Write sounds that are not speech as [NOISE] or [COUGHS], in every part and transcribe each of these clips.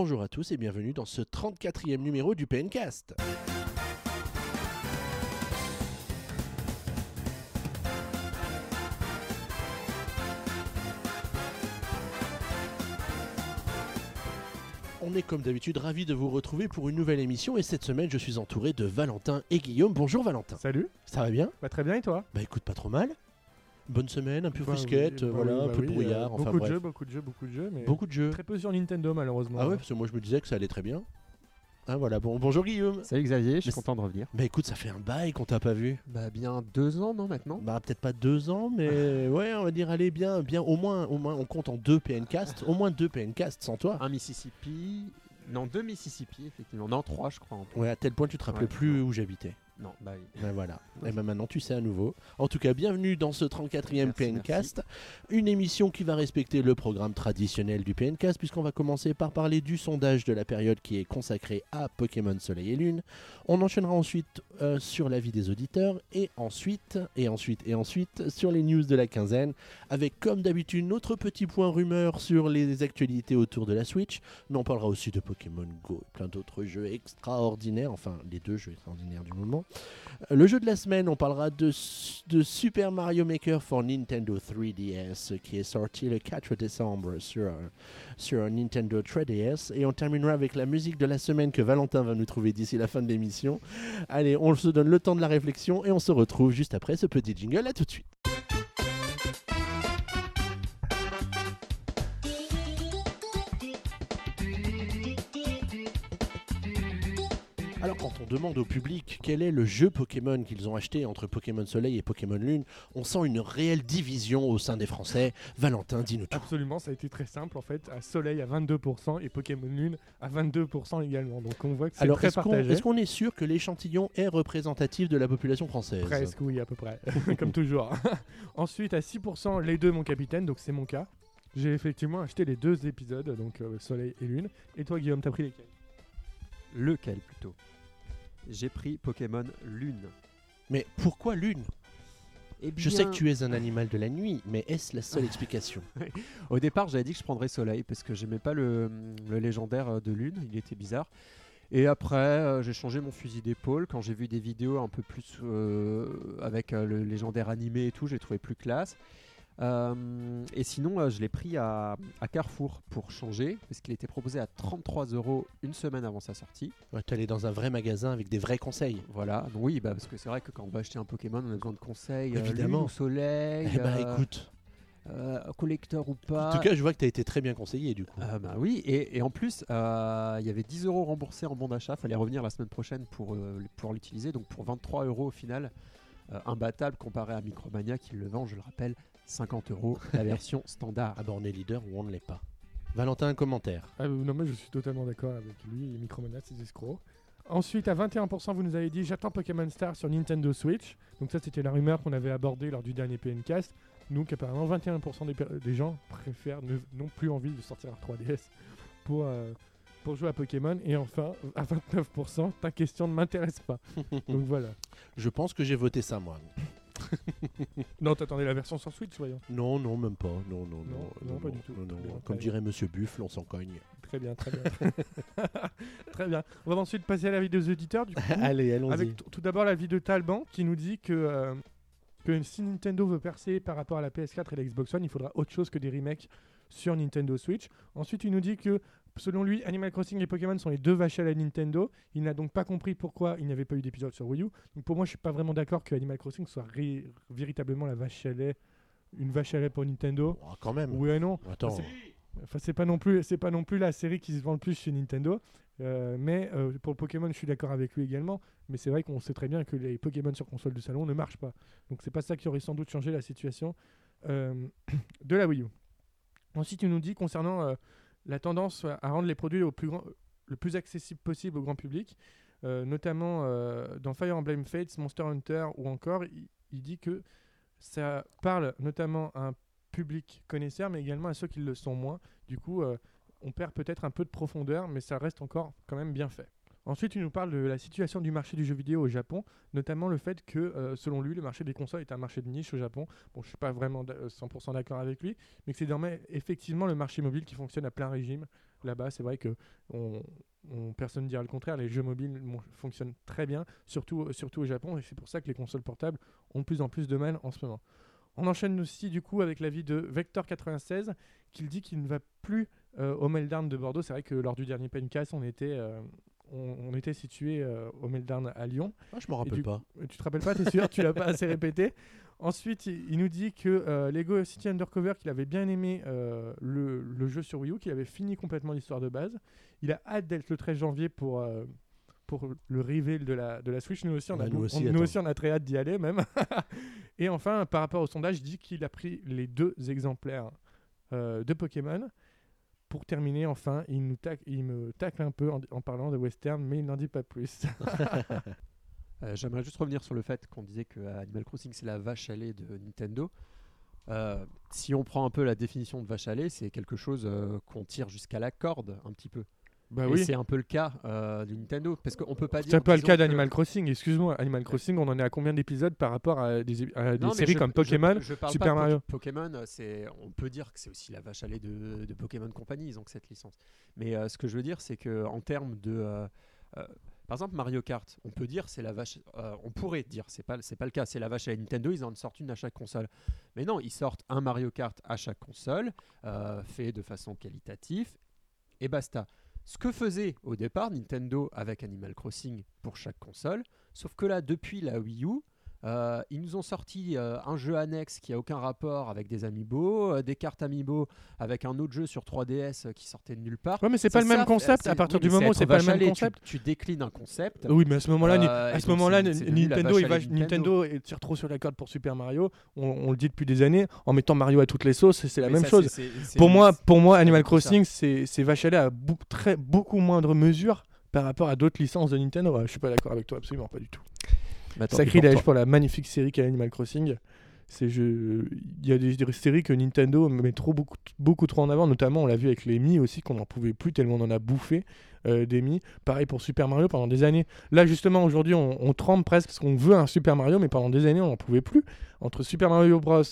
Bonjour à tous et bienvenue dans ce 34e numéro du PNcast. On est comme d'habitude ravis de vous retrouver pour une nouvelle émission et cette semaine je suis entouré de Valentin et Guillaume. Bonjour Valentin. Salut, Ça va bien? Bah, très bien et toi? Bah écoute pas trop mal. Bonne semaine, un peu Bah, frisquette, oui, bah voilà, oui, un bah peu de oui, brouillard, euh, enfin beaucoup de bref. jeux, beaucoup de jeux, beaucoup de jeux, mais Beaucoup de jeux. très peu sur Nintendo malheureusement. Ah ouais, parce que moi je me disais que ça allait très bien. Ah voilà, bon, bonjour Guillaume. Salut Xavier, je suis content de revenir. Bah écoute, ça fait un bail qu'on t'a pas vu. Bah bien deux ans non maintenant Bah peut-être pas deux ans, mais ouais, on va dire allez bien, bien au moins, au moins on compte en deux PNcast, au moins deux PNcast sans toi. Un Mississippi, non deux Mississippi effectivement, non trois je crois en. Ouais, à tel point tu te rappelais Ouais, plus non. où j'habitais. Non, bah oui. Ben voilà. [LAUGHS] Et ben maintenant tu sais à nouveau. En tout cas, bienvenue dans ce 34e Merci, PNcast, une émission qui va respecter le programme traditionnel du PNcast puisqu'on va commencer par parler du sondage de la période qui est consacré à Pokémon Soleil et Lune. On enchaînera ensuite euh, sur l'avis des auditeurs et ensuite et ensuite et ensuite sur les news de la quinzaine avec comme d'habitude notre petit point rumeur sur les actualités autour de la Switch. Mais on parlera aussi de Pokémon Go et plein d'autres jeux extraordinaires, enfin les deux jeux extraordinaires du moment. Le jeu de la semaine, on parlera de, Super Mario Maker for Nintendo 3DS qui est sorti le 4 décembre sur, sur Nintendo 3DS. Et on terminera avec la musique de la semaine que Valentin va nous trouver d'ici la fin de l'émission. Allez, on se donne le temps de la réflexion et on se retrouve juste après ce petit jingle. À tout de suite. Demande au public quel est le jeu Pokémon qu'ils ont acheté entre Pokémon Soleil et Pokémon Lune, on sent une réelle division au sein des Français. Valentin, dis-nous tout. Absolument, ça a été très simple en fait. À Soleil à 22% et Pokémon Lune à 22% également. Donc on voit que c'est très est-ce qu'on partagé. est, qu'on est sûr que l'échantillon est représentatif de la population française? Presque, oui, à peu près. [LAUGHS] Comme toujours. [LAUGHS] Ensuite, à 6%, les deux, mon capitaine, donc c'est mon cas. J'ai effectivement acheté les deux épisodes, donc euh, Soleil et Lune. Et toi, Guillaume, t'as pris lesquels? Lequel plutôt? J'ai pris Pokémon Lune. Mais pourquoi Lune? Eh Je sais que tu es un animal de la nuit, mais est-ce la seule [LAUGHS] explication? Au départ j'avais dit que je prendrais Soleil parce que j'aimais pas le, le légendaire euh, de Lune, il était bizarre. Et après, euh, j'ai changé mon fusil d'épaule quand j'ai vu des vidéos un peu plus euh, avec euh, le légendaire animé et tout, j'ai trouvé plus classe. Euh, et sinon, euh, je l'ai pris à, à Carrefour pour changer, parce qu'il était proposé à 33 euros une semaine avant sa sortie. Ouais, T'es allé dans un vrai magasin avec des vrais conseils. Voilà, donc oui, bah, parce que c'est vrai que quand on va acheter un Pokémon, on a besoin de conseils. euh, Évidemment. lune soleil, Eh euh, écoute, euh, collecteur ou en pas. tout cas je vois que tu as été très bien conseillé du coup. Ah bah oui, et, et en plus, euh, il y avait 10 euros remboursés en bon d'achat. Fallait revenir la semaine prochaine pour, euh, pour l'utiliser. Donc pour 23 euros au final, euh, imbattable comparé à Micromania qui le vend, je le rappelle, 50 euros la version standard. Ah bah on est leader ou on ne l'est pas. Valentin, un commentaire. Ah, euh, non, mais je suis totalement d'accord avec lui. Et Micromania, c'est des escrocs. Ensuite, à 21%, vous nous avez dit j'attends Pokémon Star sur Nintendo Switch. Donc, ça, c'était la rumeur qu'on avait abordée lors du dernier PNcast. Donc, apparemment, 21% des, des gens préfèrent, ne- n'ont plus envie de sortir leur 3DS pour, euh, pour jouer à Pokémon. Et enfin, à 29%, ta question ne m'intéresse pas. [LAUGHS] Donc, voilà. Je pense que j'ai voté ça moi. [LAUGHS] Non, t'attendais la version sur Switch, voyons. Non, non, même pas. Non, non, non. Non, non, pas du tout. bien, Comme dirait Monsieur Buffle, on s'en cogne. Très bien, très bien. [LAUGHS] très bien. On va ensuite passer à la vie des auditeurs. Du coup. Allez, allons-y. Avec tout d'abord l'avis de Talban qui nous dit que, euh, que si Nintendo veut percer par rapport à la PS4 et la Xbox One, il faudra autre chose que des remakes sur Nintendo Switch. Ensuite, il nous dit que selon lui, Animal Crossing et Pokémon sont les deux vaches à la Nintendo. Il n'a donc pas compris pourquoi il n'y avait pas eu d'épisode sur Wii U. Donc pour moi, je suis pas vraiment d'accord que Animal Crossing soit véritablement la vache à lait, une vache à lait pour Nintendo. Oh, quand même. Oui et non. Attends. c'est- Enfin, c'est pas non plus, c'est pas non plus la série qui se vend le plus chez Nintendo. Euh, mais euh, pour Pokémon, je suis d'accord avec lui également. Mais c'est vrai qu'on sait très bien que les Pokémon sur console de salon ne marchent pas. Donc c'est pas ça qui aurait sans doute changé la situation euh, [COUGHS] de la Wii U. Ensuite, il nous dit concernant la tendance à rendre les produits le plus accessible possible au grand public, euh, notamment euh, dans Fire Emblem Fates, Monster Hunter ou encore, il, il dit que ça parle notamment à un public connaisseur, mais également à ceux qui le sont moins. Du coup, euh, on perd peut-être un peu de profondeur, mais ça reste encore quand même bien fait. Ensuite, il nous parle de la situation du marché du jeu vidéo au Japon, notamment le fait que, euh, selon lui, le marché des consoles est un marché de niche au Japon. Bon, je suis pas vraiment d'a- 100% d'accord avec lui, mais que c'est désormais effectivement le marché mobile qui fonctionne à plein régime là-bas. C'est vrai que on, on- personne ne dira le contraire. Les jeux mobiles fonctionnent très bien, surtout, surtout au Japon, et c'est pour ça que les consoles portables ont de plus en plus de mal en ce moment. On enchaîne aussi du coup avec l'avis de Vector96 qui dit qu'il ne va plus euh, au Meltdown de Bordeaux. C'est vrai que lors du dernier Pencast, on était, euh, on, on était situé euh, au Meltdown à Lyon. Ah, je me rappelle pas. Tu te rappelles pas, t'es sûr Tu l'as pas assez [LAUGHS] répété. Ensuite, il, il nous dit que euh, Lego City Undercover, qu'il avait bien aimé euh, le, le jeu sur Wii U, qu'il avait fini complètement l'histoire de base. Il a hâte d'être le 13 janvier pour, pour le reveal de la, de la Switch. Nous aussi, on, a, Ouais, nous aussi, on- nous aussi, on a très hâte d'y aller même. [LAUGHS] Et enfin, par rapport au sondage, il dit qu'il a pris les deux exemplaires de Pokémon. Pour terminer, enfin, il, nous tac- il me tacle un peu en, en parlant de western, mais il n'en dit pas plus. [LAUGHS] Euh, J'aimerais juste revenir sur le fait qu'on disait que Animal Crossing c'est la vache à lait de Nintendo. Euh, si on prend un peu la définition de vache à lait, c'est quelque chose euh, qu'on tire jusqu'à la corde un petit peu. Bah Et c'est un peu le cas euh, de Nintendo parce qu'on peut pas dire. C'est pas le disons cas que- d'Animal Crossing, excuse-moi. Animal Crossing, on en est à combien d'épisodes par rapport à des, à des Non, mais séries je- comme Pokémon je parle Super pas de Mario? Po- Pokémon, c'est, on peut dire que c'est aussi la vache à lait de, de Pokémon Company, ils ont que cette licence. Mais euh, ce que je veux dire, c'est que en termes de, euh, euh, par exemple Mario Kart, on peut dire c'est la vache, on pourrait dire c'est pas, c'est pas le cas, c'est la vache à lait Nintendo, ils en sortent une à chaque console. Mais non, ils sortent un Mario Kart à chaque console, fait de façon qualitative, et basta. Ce que faisait au départ Nintendo avec Animal Crossing pour chaque console, sauf que là, depuis la Wii U, euh, ils nous ont sorti euh, un jeu annexe qui a aucun rapport avec des amiibo, euh, des cartes amiibo avec un autre jeu sur 3DS euh, qui sortait de nulle part. Ouais, mais c'est pas le ça, même concept. À partir oui, du moment où c'est pas le même tu- concept. Tu, déclines un concept. Oui, mais à ce moment-là, à ce Nintendo, il va- tire trop sur la corde pour Super Mario. On, on le dit depuis des années, en mettant Mario à toutes les sauces, c'est la Mais même ça, chose. Pour moi, pour moi, c'est Animal. Crossing, c'est vache à beaucoup moindre mesure par rapport à d'autres licences de Nintendo. Je suis pas d'accord avec toi, absolument pas du tout. Mais tant pis pour Sacrilège toi. pour la magnifique série qu'est Animal Crossing. C'est je... Il y a des, des séries que Nintendo met trop, beaucoup, beaucoup trop en avant, notamment on l'a vu avec les Mi aussi, qu'on n'en pouvait plus tellement on en a bouffé euh, des Mi. Pareil pour Super Mario pendant des années. Là justement aujourd'hui on, on tremble presque parce qu'on veut un Super Mario, mais pendant des années on n'en pouvait plus. Entre Super Mario Bros,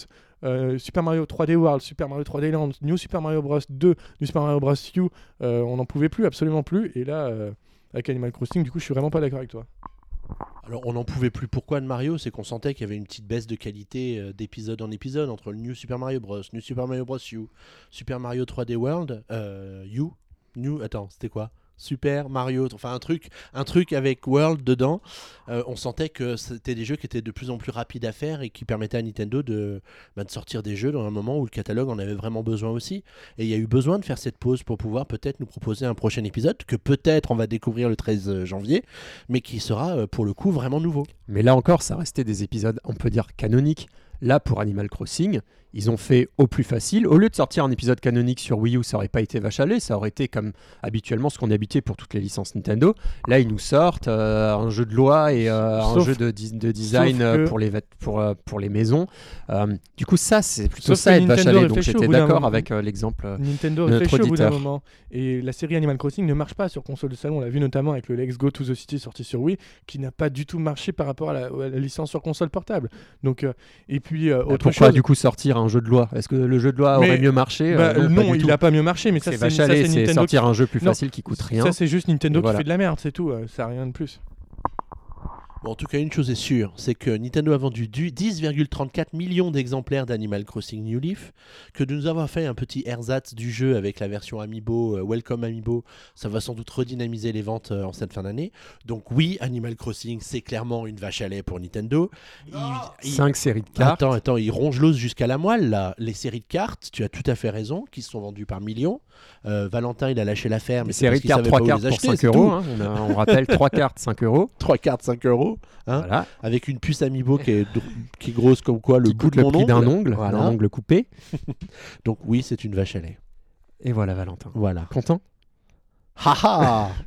euh, Super Mario 3D World, Super Mario 3D Land, New Super Mario Bros 2, New Super Mario Bros U, euh, on n'en pouvait plus, absolument plus. Et là, avec Animal Crossing, du coup je suis vraiment pas d'accord avec toi. Alors on n'en pouvait plus. Pourquoi de Mario? C'est qu'on sentait qu'il y avait une petite baisse de qualité euh, d'épisode en épisode entre le New Super Mario Bros, New Super Mario Bros U, Super Mario 3D World, euh, U, New, attends, c'était quoi? Super Mario, enfin un truc, un truc avec World dedans. Euh, on sentait que c'était des jeux qui étaient de plus en plus rapides à faire et qui permettaient à Nintendo de, bah, de sortir des jeux dans un moment où le catalogue en avait vraiment besoin aussi. Et il y a eu besoin de faire cette pause pour pouvoir peut-être nous proposer un prochain épisode que peut-être on va découvrir le 13 janvier, mais qui sera euh, pour le coup vraiment nouveau. Mais là encore, ça restait des épisodes, on peut dire, canoniques. Là, pour Animal Crossing, ils ont fait au plus facile. Au lieu de sortir un épisode canonique sur Wii U, ça aurait pas été vache à ça aurait été comme habituellement ce qu'on est habitué pour toutes les licences Nintendo. Là, ils nous sortent euh, un jeu de loi et euh, un jeu de, design euh, que- pour, les, pour, pour les maisons. Du coup, ça, c'est plutôt Sauf ça être vache à. Donc j'étais d'accord avec l'exemple. Nintendo de notre réfléchit au bout d'un auditeur. moment. Et la série Animal Crossing ne marche pas sur console de salon. On l'a vu notamment avec le Let's Go to the City sorti sur Wii, qui n'a pas du tout marché par rapport à la, à la licence sur console portable. Donc, et puis, euh, autre pourquoi chose. du coup sortir un jeu de loi Est-ce que le jeu de loi Mais- aurait mieux marché Euh, Bah, non, il n'a pas mieux marché, mais ça, C'est lait, c'est Nintendo. sortir un jeu plus Non, facile qui coûte rien. Ça, c'est juste Nintendo Voilà. qui fait de la merde, c'est tout. euh, Ça n'a rien de plus. Bon, en tout cas, une chose est sûre, c'est que Nintendo a vendu du 10,34 millions d'exemplaires d'Animal Crossing New Leaf, que de nous avoir fait un petit ersatz du jeu avec la version Amiibo, euh, Welcome Amiibo, ça va sans doute redynamiser les ventes euh, en cette fin d'année. Donc oui, Animal Crossing, c'est clairement une vache à lait pour Nintendo. Il- il- 5 séries de cartes. Attends, attends, il ronge l'os jusqu'à la moelle là. Les séries de cartes, tu as tout à fait raison, qui se sont vendues par millions. Euh, Valentin, il a lâché l'affaire, mais Une c'est série parce de qu'il cartes, savait 3 pas où cartes pour acheter, 5 c'est euros. hein. On, a- on rappelle 3 cartes 5 euros. [LAUGHS] 3 cartes, 5 euros. Hein, Voilà. avec une puce Amiibo qui est, dr- qui est grosse comme quoi le Qui bout de le mon prix d'un ongle, Voilà. d'un ongle coupé. [LAUGHS] Donc oui, c'est une vache à lait. Et voilà Valentin. Voilà. Content? Haha [LAUGHS]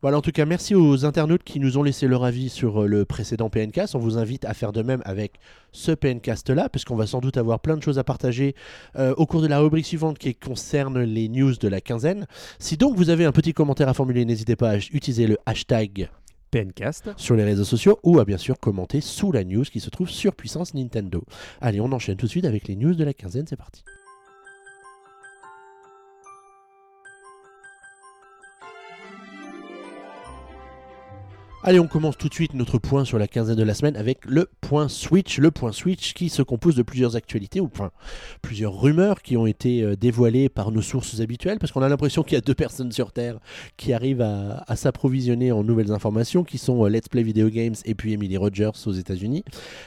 Voilà, en tout cas, merci aux internautes qui nous ont laissé leur avis sur euh, le précédent PNcast. On vous invite à faire de même avec ce PNcast-là, parce qu'on va sans doute avoir plein de choses à partager euh, au cours de la rubrique suivante qui concerne les news de la quinzaine. Si donc vous avez un petit commentaire à formuler, n'hésitez pas à utiliser le hashtag PNcast. sur les réseaux sociaux ou à bien sûr commenter sous la news qui se trouve sur Puissance Nintendo. Allez, on enchaîne tout de suite avec les news de la quinzaine, c'est parti. Allez, on commence tout de suite notre point sur la quinzaine de la semaine avec le point Switch. Le point Switch qui se compose de plusieurs actualités, ou enfin plusieurs rumeurs qui ont été euh, dévoilées par nos sources habituelles, parce qu'on a l'impression qu'il y a deux personnes sur Terre qui arrivent à, s'approvisionner en nouvelles informations, qui sont euh, Let's Play Video Games et puis Emily Rogers aux États-Unis.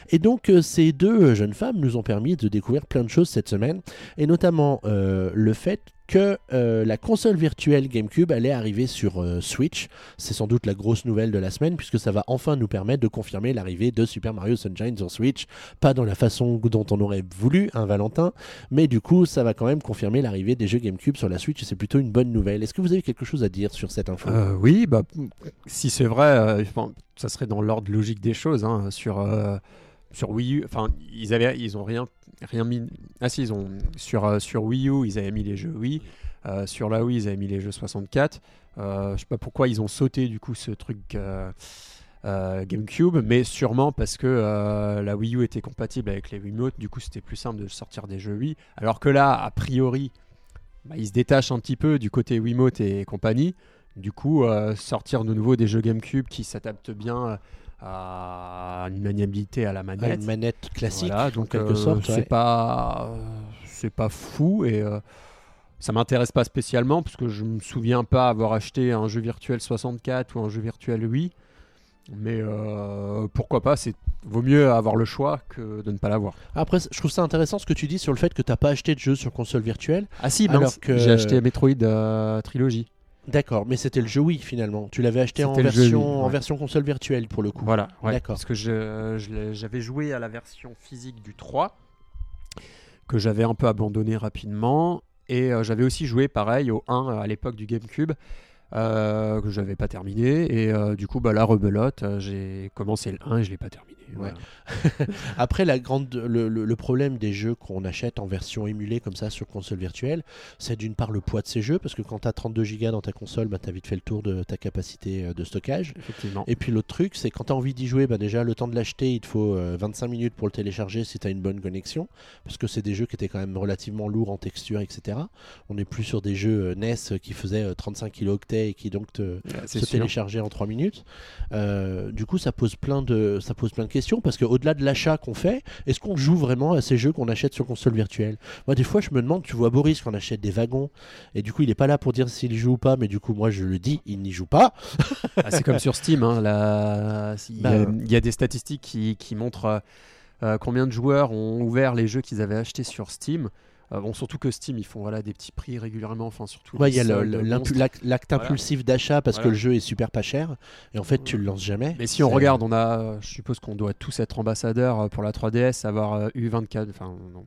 Et donc euh, ces deux jeunes femmes nous ont permis de découvrir plein de choses cette semaine, et notamment le fait que euh, la console virtuelle GameCube allait arriver sur euh, Switch. C'est sans doute la grosse nouvelle de la semaine puisque ça va enfin nous permettre de confirmer l'arrivée de Super Mario Sunshine sur Switch. Pas dans la façon dont on aurait voulu, un Valentin, mais du coup ça va quand même confirmer l'arrivée des jeux GameCube sur la Switch et c'est plutôt une bonne nouvelle. Est-ce que vous avez quelque chose à dire sur cette info? Euh, oui, bah, si c'est vrai, ça serait dans l'ordre logique des choses. hein, sur, sur Wii U, enfin, ils, avaient, ils ont rien, rien mis. Ah ils ont, sur, euh, sur Wii U, ils avaient mis les jeux Wii. Euh, sur la Wii, ils avaient mis les jeux 64. Euh, je sais pas pourquoi ils ont sauté du coup ce truc euh, GameCube, mais sûrement parce que la Wii U était compatible avec les Wiimote. Du coup, c'était plus simple de sortir des jeux Wii. Alors que là, a priori, bah, ils se détachent un petit peu du côté Wiimote et compagnie. Du coup, sortir de nouveau des jeux GameCube qui s'adaptent bien à une maniabilité à la manette. Une manette classique Voilà, donc quelque euh, sorte. c'est ouais. pas c'est pas fou et euh, ça m'intéresse pas spécialement parce que je me souviens pas avoir acheté un jeu virtuel 64 ou un jeu virtuel Wii. Mais euh, pourquoi pas C'est vaut mieux avoir le choix que de ne pas l'avoir. Après, je trouve ça intéressant ce que tu dis sur le fait que t'as pas acheté de jeu sur console virtuelle. Ah si, Alors mince, que- j'ai acheté Metroid euh, Trilogy. D'accord, mais c'était le jeu Wii finalement. Tu l'avais acheté en version, Wii, en ouais. version console virtuelle pour le coup. Voilà, ouais. D'accord. Parce que je- je l'ai- j'avais joué à la version physique du 3, que j'avais un peu abandonné rapidement. Et euh, j'avais aussi joué pareil au 1 à l'époque du GameCube, euh, que j'avais pas terminé. Et euh, du coup, bah, la rebelote, euh, j'ai commencé le 1 et je l'ai pas terminé. Ouais. Voilà. [LAUGHS] Après, la grande, le, le- le problème des jeux qu'on achète en version émulée comme ça sur console virtuelle, c'est d'une part le poids de ces jeux, parce que quand tu as 32 Go dans ta console, bah, tu as vite fait le tour de ta capacité euh, de stockage. Effectivement. Et puis l'autre truc, c'est quand tu as envie d'y jouer, bah, déjà le temps de l'acheter, il te faut euh, 25 minutes pour le télécharger si tu as une bonne connexion, parce que c'est des jeux qui étaient quand même relativement lourds en texture, etc. On n'est plus sur des jeux euh, NES qui faisaient euh, 35 kilooctets et qui donc te, Ouais, se sûr. télécharger en 3 minutes. Euh, du coup, ça pose plein de, ça pose plein de questions parce qu'au-delà de l'achat qu'on fait, est-ce qu'on joue vraiment à ces jeux qu'on achète sur console virtuelle? Moi, des fois, je me demande, tu vois Boris qu'on achète des wagons et du coup, il est pas là pour dire s'il joue ou pas, mais du coup, moi, je le dis, il n'y joue pas. Ah, c'est comme sur Steam. hein, la- Il y, a- Bah, il y a des statistiques qui, qui montrent euh, euh, combien de joueurs ont ouvert les jeux qu'ils avaient achetés sur Steam. Euh, bon, surtout que Steam, ils font voilà, des petits prix régulièrement. Enfin, surtout Ouais, il y a l'acte Voilà. impulsif d'achat parce que le jeu est super pas cher et en fait, tu le lances jamais. Mais si on regarde, on a, je suppose qu'on doit tous être ambassadeurs euh, pour la 3DS, avoir euh, eu 24. Enfin, non,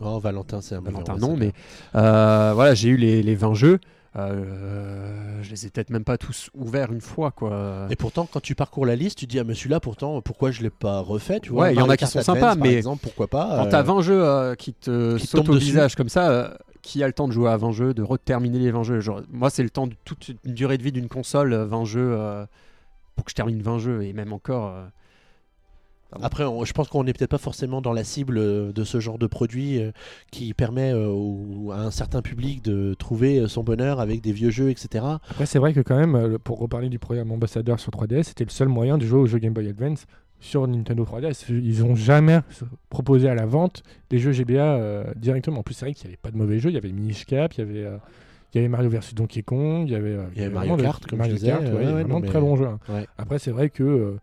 Oh, Valentin, c'est un Valentin, non, mais euh, voilà, j'ai eu les, les 20 jeux. Euh, je les ai peut-être même pas tous ouverts une fois, quoi. Et pourtant, quand tu parcours la liste, tu dis ah mais celui-là, pourtant, pourquoi je l'ai pas refait Tu vois, Ouais, il y en a qui sont sympas, mais exemple, pourquoi pas Quand euh, t'as 20 jeux euh, qui te qui te sautent tombent au dessus. visage comme ça, euh, qui a le temps de jouer à 20 jeux, de reterminer les 20 jeux Genre, Moi, c'est le temps de toute une durée de vie d'une console, euh, 20 jeux, euh, pour que je termine 20 jeux, et même encore. euh, Après, on- je pense qu'on n'est peut-être pas forcément dans la cible euh, de ce genre de produit euh, qui permet euh, au- à un certain public de trouver son bonheur avec des vieux jeux, etc. Après, c'est vrai que quand même, pour reparler du programme ambassadeur sur 3DS, c'était le seul moyen de jouer aux jeux Game Boy Advance sur Nintendo 3DS. Ils n'ont jamais proposé à la vente des jeux GBA euh, directement. En plus, c'est vrai qu'il n'y avait pas de mauvais jeux. Il y avait Minish Cap, il y avait, euh, il y avait Mario vs Donkey Kong, il y avait, euh, Il y avait vraiment Mario de- Kart, comme Mario je disais, Kart, ouais, ouais, il y avait ouais, vraiment non, de mais- très bons jeux. hein. Ouais. Après, c'est vrai que euh,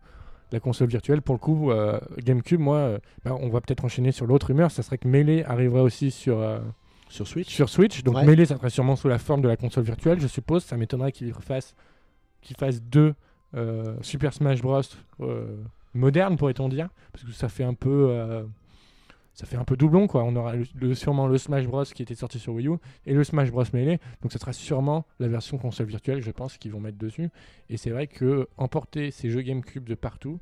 la console virtuelle, pour le coup, euh, GameCube, moi, euh, bah, on va peut-être enchaîner sur l'autre rumeur. Ça serait que Melee arriverait aussi sur, euh, Sur Switch sur Switch. Donc Ouais. Melee, ça serait sûrement sous la forme de la console virtuelle, je suppose. Ça m'étonnerait qu'il qu'il fasse deux euh, Super Smash Bros. euh, modernes, pourrait-on dire, parce que ça fait un peu, euh, ça fait un peu doublon, quoi. On aura le- le- sûrement le Smash Bros qui était sorti sur Wii U et le Smash Bros Melee. Donc ça sera sûrement la version console virtuelle, je pense, qu'ils vont mettre dessus. Et c'est vrai que emporter ces jeux GameCube de partout.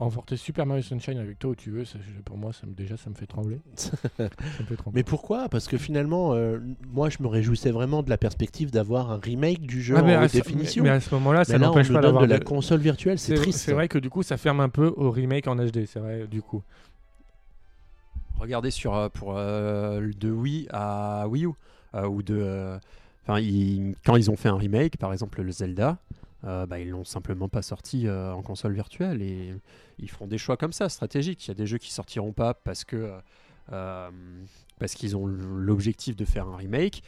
emporter Super Mario Sunshine avec toi où tu veux, ça, pour moi, ça me, déjà, ça me fait trembler. [LAUGHS] ça me fait trembler. Mais pourquoi? Parce que finalement, euh, moi, je me réjouissais vraiment de la perspective d'avoir un remake du jeu Ah, mais en à définition. Mais à ce moment-là, ça n'empêche pas d'avoir de la console virtuelle, c'est triste. C'est vrai que du coup, ça ferme un peu au remake en HD, c'est vrai, du coup. Regardez sur euh, pour euh, de Wii à Wii U euh, ou de enfin quand ils ont fait un remake par exemple le Zelda euh, bah, ils l'ont simplement pas sorti en console virtuelle et ils feront des choix comme ça, stratégiques. Il y a des jeux qui sortiront pas parce que parce qu'ils ont l'objectif de faire un remake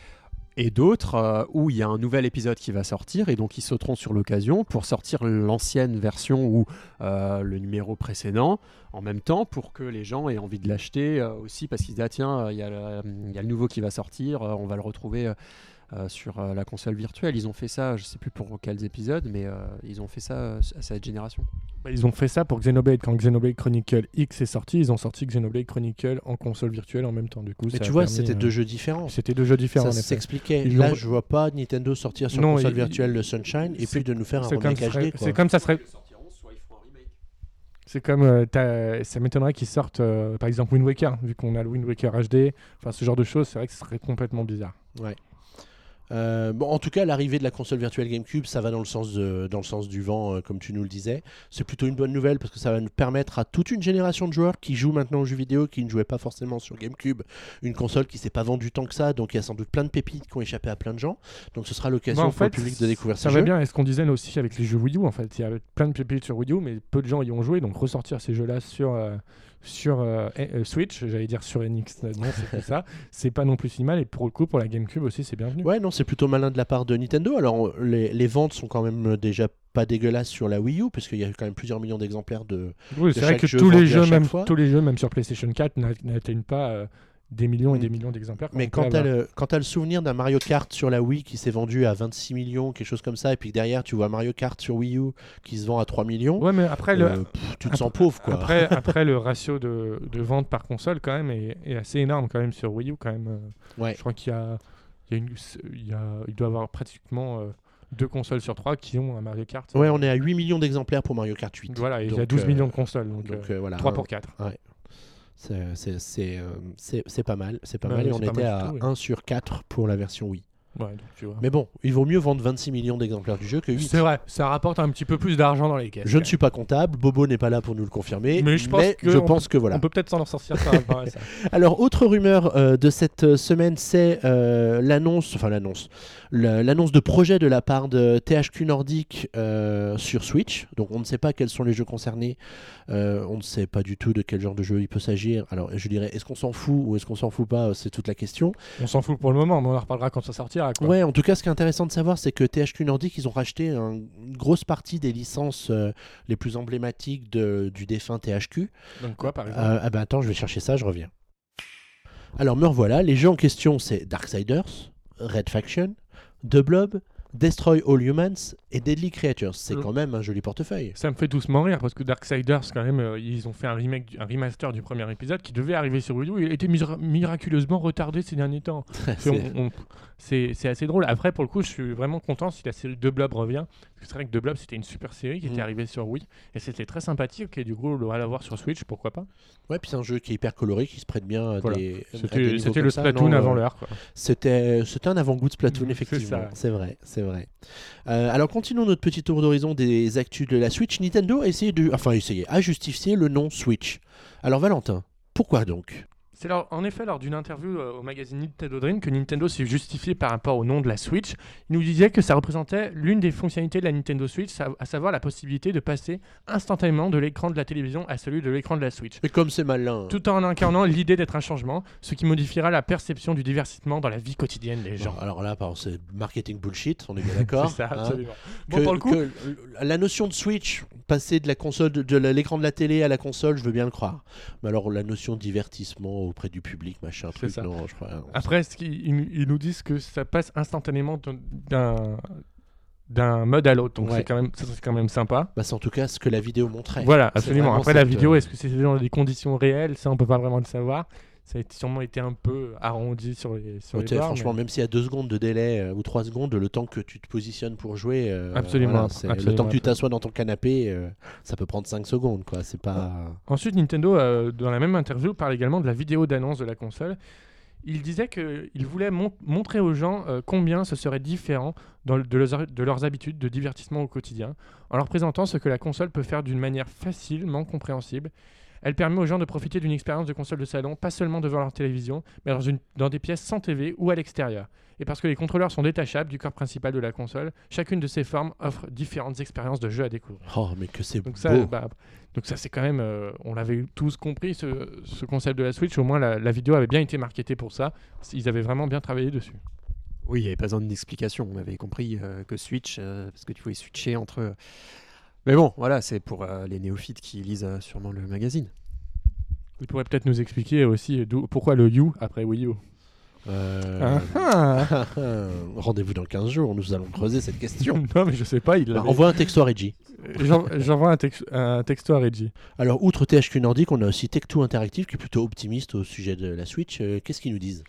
et d'autres euh, où il y a un nouvel épisode qui va sortir et donc ils sauteront sur l'occasion pour sortir l'ancienne version ou euh, le numéro précédent en même temps pour que les gens aient envie de l'acheter euh, aussi parce qu'ils disent ah tiens il y, a le- nouveau qui va sortir on va le retrouver sur euh, la console virtuelle ils ont fait ça je sais plus pour quels épisodes mais euh, ils ont fait ça euh, à cette génération Bah, ils ont fait ça pour Xenoblade. Quand Xenoblade Chronicle X est sorti, ils ont sorti Xenoblade Chronicle en console virtuelle en même temps. Du coup, Mais ça tu vois, permis, c'était euh, deux jeux différents. C'était deux jeux différents. Ça s'expliquait. Là, je vois pas Nintendo sortir sur Non, console il- virtuelle le Sunshine et puis de nous faire un C'est comme, remake serait- HD. quoi. c'est comme ça serait. C'est comme euh, ça m'étonnerait qu'ils sortent euh, par exemple Wind Waker, vu qu'on a le Wind Waker HD. Enfin, ce genre de choses, c'est vrai que ce serait complètement bizarre. Euh, bon, en tout cas, l'arrivée de la console virtuelle GameCube, ça va dans le sens, de- dans le sens du vent, euh, comme tu nous le disais. C'est plutôt une bonne nouvelle parce que ça va nous permettre à toute une génération de joueurs qui jouent maintenant aux jeux vidéo, qui ne jouaient pas forcément sur GameCube, une console qui s'est pas vendue tant que ça, donc il y a sans doute plein de pépites qui ont échappé à plein de gens. Donc ce sera l'occasion en pour le public de découvrir Ça ces va bien, et ce qu'on disait aussi avec les jeux Wii U, en fait, il y a plein de pépites sur Wii U, mais peu de gens y ont joué, donc ressortir ces jeux-là sur, euh, sur euh, eh, euh, Switch, j'allais dire sur NX, non, c'est pas [LAUGHS] ça, c'est pas non plus si mal, et pour le coup, pour la GameCube aussi, c'est bienvenu. Ouais, non, c'est plutôt malin de la part de Nintendo. Alors, les, les ventes sont quand même déjà pas dégueulasses sur la Wii U, parce qu'il y a quand même plusieurs millions d'exemplaires de. Oui, c'est vrai que tous les, jeux, même, fois. tous les jeux, même sur PlayStation 4, n'a- n'atteignent pas euh, des millions et Mm. des millions d'exemplaires. Mais quand t'as avoir. le, souvenir d'un Mario Kart sur la Wii qui s'est vendu à 26 millions, quelque chose comme ça, et puis derrière tu vois Mario Kart sur Wii U qui se vend à 3 millions, Ouais, mais après, le, euh, pff, tu te sens pauvre quoi. Après, [LAUGHS] après le ratio de, de vente par console quand même est, est assez énorme quand même sur Wii U quand même. euh, Ouais. Je crois qu'il y a, il y a une, il y a, il doit y avoir pratiquement euh, deux consoles sur trois qui ont un Mario Kart. Ouais, on est à 8 millions d'exemplaires pour Mario Kart 8. Voilà, et il y a Donc, 12 euh, millions de consoles, donc, Donc euh, euh, voilà. 3 un- pour 4. C'est c'est- c'est, euh, c'est- c'est pas mal, c'est pas mal. Et on était à du tout, ouais. 1 sur 4 pour la version Wii. Ouais, donc tu vois. Mais bon, il vaut mieux vendre 26 millions d'exemplaires du jeu que 8. C'est vrai, ça rapporte un petit peu plus d'argent dans les caisses. Je ne suis pas comptable, Bobo n'est pas là pour nous le confirmer, Mais je pense que je on pense que voilà. On peut peut-être s'en sortir par rapport à ça. [LAUGHS] Alors, autre rumeur euh, de cette semaine, c'est euh, l'annonce, enfin l'annonce, la- l'annonce de projet de la part de THQ Nordic euh, sur Switch. Donc, on ne sait pas quels sont les jeux concernés, euh, on ne sait pas du tout de quel genre de jeu il peut s'agir. Alors, je dirais, est-ce qu'on s'en fout ou est-ce qu'on s'en fout pas? C'est toute la question. On s'en fout pour le moment, mais on en reparlera quand ça sortira. Quoi. Ouais, en tout cas, ce qui est intéressant de savoir, c'est que THQ Nordic, ils ont racheté un- une grosse partie des licences euh, les plus emblématiques de- du défunt THQ. Donc quoi, par exemple? Euh, ah ben attends, je vais chercher ça, je reviens. Alors me revoilà, les jeux en question c'est Darksiders, Red Faction, The Blob, Destroy All Humans et Deadly Creatures. C'est Mm. quand même un joli portefeuille. Ça me fait doucement rire parce que Darksiders, quand même, euh, ils ont fait un remake, un remaster du premier épisode qui devait arriver sur Wii U. Il a été mira- miraculeusement retardé ces derniers temps. [LAUGHS] On- on- c'est- assez drôle. Après, pour le coup, je suis vraiment content si la série The Blob revient. C'est vrai que The Blob, c'était une super série qui Mm. était arrivée sur Wii. Et c'était très sympathique. Et du coup, on va l'avoir sur Switch, pourquoi pas Ouais, puis c'est un jeu qui est hyper coloré, qui se prête bien à Voilà. des. C'était le ça. Splatoon Non, avant euh, l'heure. quoi. C'était un avant-goût de Splatoon, [LAUGHS] effectivement. C'est vrai, c'est vrai. Euh, alors continuons notre petit tour d'horizon des actus de la Switch. Nintendo a essayé de, enfin essayé, a justifié le nom Switch. Alors Valentin, pourquoi donc? C'est en effet lors d'une interview euh, au magazine Nintendo Dream que Nintendo s'est justifié par rapport au nom de la Switch. Il nous disait que ça représentait l'une des fonctionnalités de la Nintendo Switch, à savoir la possibilité de passer instantanément de l'écran de la télévision à celui de l'écran de la Switch. Mais comme c'est malin. Tout en incarnant l'idée d'être un changement, ce qui modifiera la perception du divertissement dans la vie quotidienne des gens. Bon, alors là, c'est marketing bullshit, on est bien [LAUGHS] d'accord. C'est ça, hein. absolument. Bon, Que- pour le coup, que la notion de Switch, passer de la console, de, l'écran de la télé à la console, je veux bien le croire. Mais alors la notion de divertissement auprès du public, machin, truc, ça. non, je crois. non, Après, ce ils, ils nous disent que ça passe instantanément d'un d'un mode à l'autre, donc Ouais. c'est quand même ça, c'est quand même sympa. Bah, c'est en tout cas ce que la vidéo montrait. Voilà, absolument. Après, la vidéo, euh, est-ce que c'est dans des conditions réelles? Ça, on peut pas vraiment le savoir. Ça a sûrement été un peu arrondi sur les, sur les franchement, mais- même s'il y a deux secondes de délai euh, ou trois secondes, le temps que tu te positionnes pour jouer, euh, Absolument, voilà, le temps que tu t'assois dans ton canapé, euh, ça peut prendre 5 secondes, quoi. C'est pas. Ensuite, Nintendo, dans la même interview, parle également de la vidéo d'annonce de la console. Il disait qu'il voulait mon- montrer aux gens combien ce serait différent dans le- de, leurs, de leurs habitudes de divertissement au quotidien, en leur présentant ce que la console peut faire d'une manière facilement compréhensible. Elle permet aux gens de profiter d'une expérience de console de salon, pas seulement devant leur télévision, mais dans, une- dans des pièces sans TV ou à l'extérieur. Et parce que les contrôleurs sont détachables du corps principal de la console, chacune de ces formes offre différentes expériences de jeu à découvrir. Oh, mais que c'est ça, beau. bah, donc ça c'est quand même, euh, on l'avait tous compris ce, ce concept de la Switch. Au moins la, la vidéo avait bien été marketée pour ça. Ils avaient vraiment bien travaillé dessus. Oui, il n'y avait pas besoin d'explication. On avait compris euh, que Switch, euh, parce que tu pouvais switcher entre. Mais bon, voilà, c'est pour euh, les néophytes qui lisent euh, sûrement le magazine. Vous pourrez peut-être nous expliquer aussi pourquoi le U après Wii U. Euh, Ah, [LAUGHS] ah. Rendez-vous dans 15 jours, nous allons creuser cette question. [LAUGHS] non mais je sais pas, il Bah, envoie un texto à Reggie. J'en- J'envoie un, tex- un texto à Reggie. Alors, outre THQ Nordic, on a aussi Tech2 Interactive qui est plutôt optimiste au sujet de la Switch. Euh, Qu'est-ce qu'ils nous disent?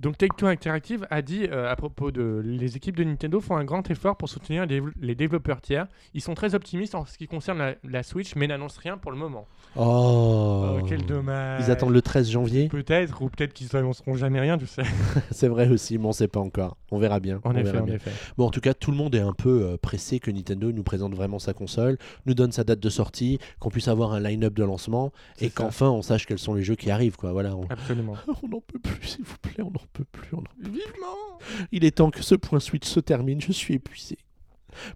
Donc Take-Two Interactive a dit euh, à propos de les équipes de Nintendo font un grand effort pour soutenir les, les développeurs tiers. Ils sont très optimistes en ce qui concerne la, la Switch, mais n'annoncent rien pour le moment. Oh, Oh, quel dommage. Ils attendent le 13 janvier Peut-être, ou peut-être qu'ils annonceront jamais rien, tu sais. [LAUGHS] C'est vrai aussi, mais on sait pas encore. On verra bien. En on effet, verra en bien. effet. Bon, en tout cas, tout le monde est un peu euh, pressé que Nintendo nous présente vraiment sa console, nous donne sa date de sortie, qu'on puisse avoir un line-up de lancement et qu'enfin on sache quels sont les jeux qui arrivent. Quoi. Voilà, on... Absolument. [LAUGHS] on n'en peut plus, s'il vous plaît, on n'en plus. on en- Vivement Il est temps que ce point Switch se termine, je suis épuisé.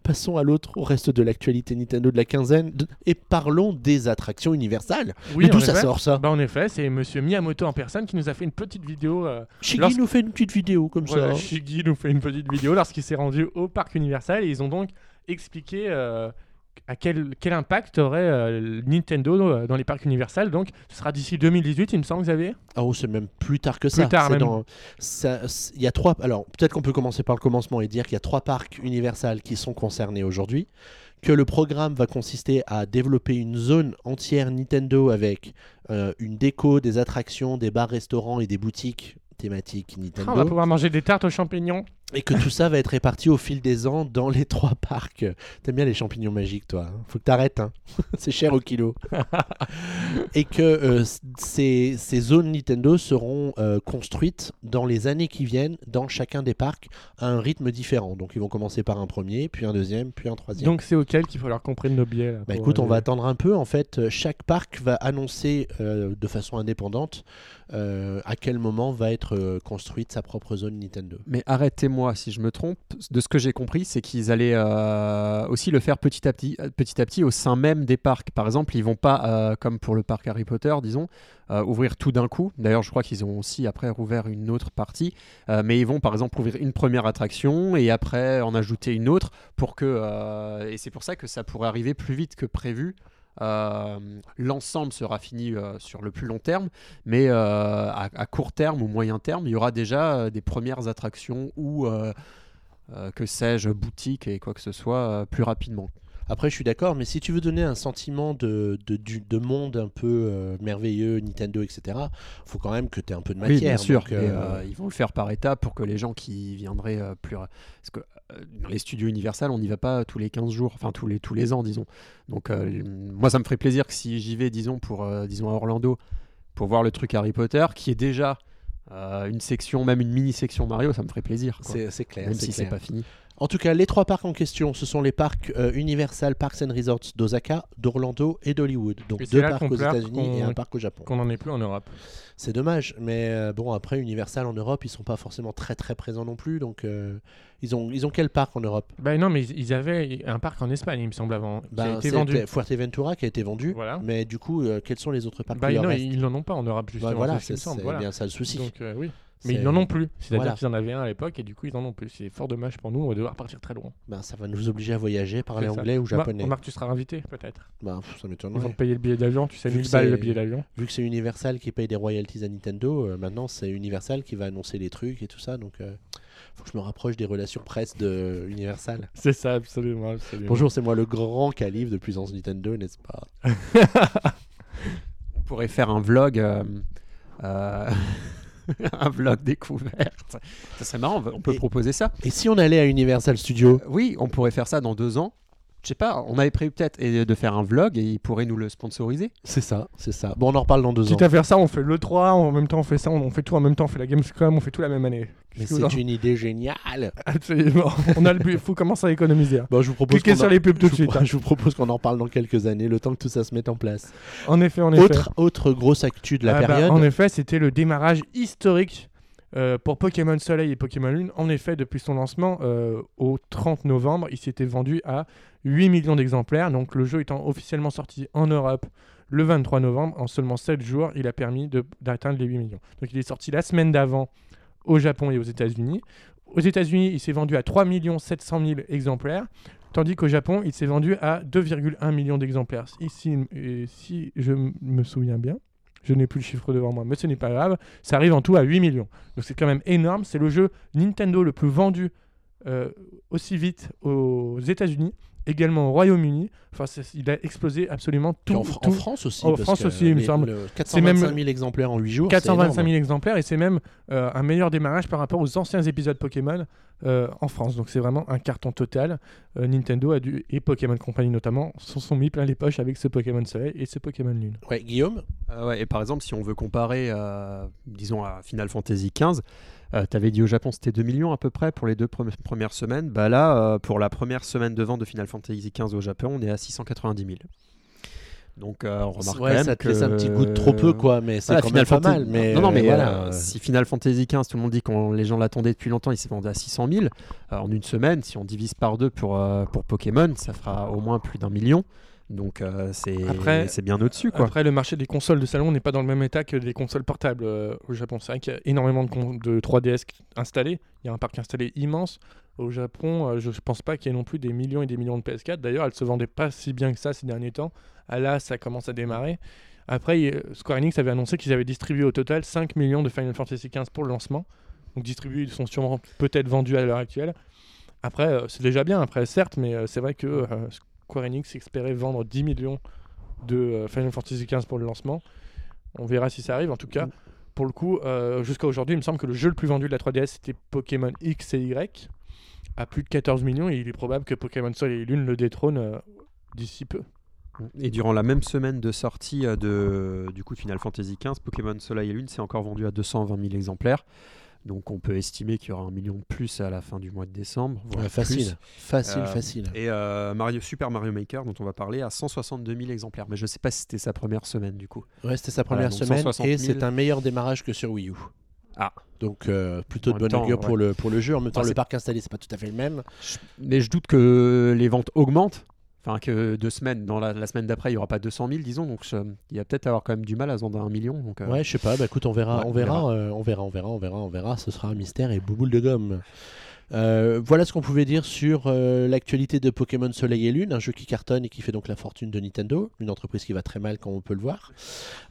Passons à l'autre, au reste de l'actualité Nintendo de la quinzaine, de- et parlons des attractions universales. Oui, d'où ça sort ça Bah en effet, c'est Monsieur Miyamoto en personne qui nous a fait une petite vidéo. euh, lorsque- nous fait une petite vidéo comme voilà, ça. Shiggy nous fait une petite vidéo lorsqu'il s'est rendu au parc Universal et ils ont donc expliqué euh, à quel, quel impact aurait euh, Nintendo euh, dans les parcs Universal. Donc ce sera d'ici 2018, il me semble, Xavier? Ah oh, c'est même plus tard que Plus ça. tard C'est même. dans- ça- c- Il y a trois. Alors peut-être qu'on peut commencer par le commencement et dire qu'il y a trois parcs Universal qui sont concernés aujourd'hui. Que le programme va consister à développer une zone entière Nintendo avec euh, une déco, des attractions, des bars-restaurants et des boutiques thématiques Ah, Nintendo. on va pouvoir manger des tartes aux champignons. Et que tout ça va être réparti au fil des ans dans les [LAUGHS] trois parcs. T'aimes bien les champignons magiques, toi hein Faut que t'arrêtes, hein [LAUGHS] c'est cher au kilo. [LAUGHS] et que euh, ces, ces zones Nintendo seront euh, construites dans les années qui viennent, dans chacun des parcs, à un rythme différent. Donc ils vont commencer par un premier, puis un deuxième, puis un troisième. Donc c'est auquel qu'il faut leur qu'on prenne nos là, Bah écoute, on va attendre un peu. En fait, chaque parc va annoncer euh, de façon indépendante euh, à quel moment va être construite sa propre zone Nintendo. Mais arrêtez-moi si je me trompe. De ce que j'ai compris, c'est qu'ils allaient euh, aussi le faire petit à petit, euh, petit à petit au sein même des parcs. Par exemple, ils vont pas, euh, comme pour le parc Harry Potter, disons, ouvrir tout d'un coup. D'ailleurs, je crois qu'ils ont aussi après rouvert une autre partie. Mais ils vont, par exemple, ouvrir une première attraction et après en ajouter une autre pour que. et c'est pour ça que ça pourrait arriver plus vite que prévu. Euh, L'ensemble sera fini euh, sur le plus long terme, mais euh, à, court terme ou moyen terme, il y aura déjà des premières attractions ou que sais-je, boutiques et quoi que ce soit plus rapidement. Après, je suis d'accord, mais si tu veux donner un sentiment de, de, du- de monde un peu euh, merveilleux, Nintendo, etc., faut quand même que tu aies un peu de matière. oui, bien sûr. donc, euh, euh, ils vont le faire par étapes pour que les gens qui viendraient plus. Parce que dans les studios Universal, on n'y va pas tous les 15 jours, enfin tous les, tous les ans, disons. Donc, moi, ça me ferait plaisir que si j'y vais, disons, pour, disons, à Orlando, pour voir le truc Harry Potter, qui est déjà euh, une section, même une mini-section Mario, ça me ferait plaisir. c'est clair. Même si c'est pas fini. En tout cas, les trois parcs en question, ce sont les parcs euh, Universal Parks and Resorts d'Osaka, d'Orlando et d'Hollywood. Donc Et deux parcs aux États-Unis et un parc au Japon. Qu'on n'en ait plus en Europe. C'est dommage, mais euh, bon, après, Universal en Europe, ils sont pas forcément très très présents non plus. Donc, euh, ils, ont, ils ont quel parc en Europe? Bah non, mais ils, avaient un parc en Espagne, il me semble, avant, qui a Ben, été vendu. Fuerteventura qui a été vendu. Voilà. Mais du coup, quels sont les autres parcs leur non, ils n'en ont pas en Europe, justement. Bah, Voilà, c'est ce bien ça le souci. Donc oui. Mais ils n'en ont plus. C'est-à-dire Voilà. qu'ils en avaient un à l'époque et du coup ils en ont plus. C'est fort dommage pour nous, on va devoir partir très loin. Ben, ça va nous obliger à voyager, parler ça. anglais ou Bah, japonais. remarque, tu seras invité peut-être. Ben, ça Ils vont m'étonnerait. te payer le billet d'avion, tu sais, Vu 1000 que balles c'est- le billet d'avion. Vu que c'est Universal qui paye des royalties à Nintendo, euh, maintenant c'est Universal qui va annoncer les trucs et tout ça. Donc, euh, faut que je me rapproche des relations presse de Universal. [LAUGHS] C'est ça, absolument. absolument. Bonjour, c'est moi le grand calife de puissance Nintendo, n'est-ce pas? [LAUGHS] On pourrait faire un vlog. euh, euh, [LAUGHS] [LAUGHS] un vlog découverte. Ça serait marrant, on peut Et- proposer ça. Et si on allait à Universal Studios? Oui, on pourrait faire ça dans deux ans. Je sais pas, on avait prévu peut-être et de faire un vlog et ils pourraient nous le sponsoriser. C'est ça, c'est ça. Bon, on en reparle dans deux ans. Quitte à faire ça, on fait le 3, en même temps on fait ça, on fait tout en même temps, on fait la Gamescom, on fait tout la même année. Mais c'est une idée géniale. [LAUGHS] Absolument. on a le but, il faut commencer à économiser. Bon, je vous propose Cliquez qu'on sur en- les pubs tout de suite. pro- hein. Je vous propose qu'on en parle dans quelques années, le temps que tout ça se mette en place. En effet, en effet. Autre, autre grosse actu de la Ah bah, période. en effet, c'était le démarrage historique euh, pour Pokémon Soleil et Pokémon Lune. En effet, depuis son lancement euh, au 30 novembre, il s'était vendu à 8 millions d'exemplaires. Donc le jeu étant officiellement sorti en Europe le 23 novembre, en seulement 7 jours, il a permis d'atteindre les 8 millions. Donc il est sorti la semaine d'avant au Japon et aux États-Unis. Aux États-Unis, il s'est vendu à 3 700 000 exemplaires. Tandis qu'au Japon, il s'est vendu à 2,1 millions d'exemplaires. Ici, euh, si je me souviens bien, je n'ai plus le chiffre devant moi, mais ce n'est pas grave. Ça arrive en tout à 8 millions. Donc c'est quand même énorme. C'est le jeu Nintendo le plus vendu euh, aussi vite aux États-Unis, également au Royaume-Uni. Enfin, il a explosé absolument tout. en, Fr- tout- en France aussi. En parce France que aussi, il me semble. le C'est même 425 000 exemplaires en 8 jours. c'est 425 000 énorme. exemplaires et c'est même euh, un meilleur démarrage par rapport aux anciens épisodes Pokémon euh, en France. Donc c'est vraiment un carton total. Euh, Nintendo a dû, et Pokémon Company notamment se sont mis plein les poches avec ce Pokémon Soleil et ce Pokémon Lune. Ouais, Guillaume? Euh, ouais, et par exemple, si on veut comparer, euh, disons, à Final Fantasy XV, tu avais dit au Japon c'était 2 millions à peu près pour les deux premi- premières semaines. Bah là, euh, pour la première semaine de vente de Final Fantasy XV au Japon, on est à 690 000. Donc, euh, on remarque Ouais, quand même ça te que... laisse un petit goût de trop peu, quoi, mais c'est Voilà, quand Final même pas Fantasy- mal. Mais non, non, mais euh, voilà. euh, si Final Fantasy XV, tout le monde dit que les gens l'attendaient depuis longtemps, il s'est vendu à 600 000. Euh, en une semaine, si on divise par deux pour, euh, pour Pokémon, ça fera au moins plus d'un million. Donc euh, c'est bien au-dessus. quoi. Après, le marché des consoles de salon n'est pas dans le même état que des consoles portables euh, au Japon. C'est vrai qu'il y a énormément de, de 3DS installés. Il y a un parc installé immense. Au Japon, euh, je ne pense pas qu'il y ait non plus des millions et des millions de PS4. D'ailleurs, elles se vendaient pas si bien que ça ces derniers temps. Ah là, ça commence à démarrer. Après, Square Enix avait annoncé qu'ils avaient distribué au total 5 millions de Final Fantasy XV pour le lancement. Donc distribués, ils sont sûrement peut-être vendus à l'heure actuelle. Après, euh, c'est déjà bien, après, certes, mais c'est vrai que euh, Square Enix espérait vendre 10 millions de euh, Final Fantasy XV pour le lancement. On verra si ça arrive. En tout cas, pour le coup, euh, jusqu'à aujourd'hui, il me semble que le jeu le plus vendu de la 3DS, c'était Pokémon X et Y, à plus de 14 millions, et il est probable que Pokémon Soleil et Lune le détrône euh, d'ici peu. Et durant la même semaine de sortie de, du coup, de Final Fantasy XV, Pokémon Soleil et Lune s'est encore vendu à 220 000 exemplaires. Donc on peut estimer qu'il y aura un million de plus à la fin du mois de décembre. voire Ouais, facile, plus. facile, Euh, facile. Et euh, Mario, Super Mario Maker, dont on va parler, à 162 000 exemplaires. Mais je sais pas si c'était sa première semaine du coup. Ouais, c'était sa première semaine 160 et 000. c'est un meilleur démarrage que sur Wii U. Ah. Donc euh, plutôt En de bonne temps, augure pour, le, pour le jeu. En même temps, Enfin, le parc installé, c'est pas tout à fait le même. Mais je doute que les ventes augmentent. Enfin, que deux semaines, dans la, la semaine d'après, il n'y aura pas 200 000, disons. Donc je- il y a peut-être avoir quand même du mal à se vendre à un million. Donc, euh, Ouais, je sais pas. Bah écoute, on verra, Ouais, on on verra, verra. euh, on verra, on verra, on verra, on verra. Ce sera un mystère et bouboule de gomme. Euh, voilà ce qu'on pouvait dire sur euh, l'actualité de Pokémon Soleil et Lune, un jeu qui cartonne et qui fait donc la fortune de Nintendo, une entreprise qui va très mal comme on peut le voir.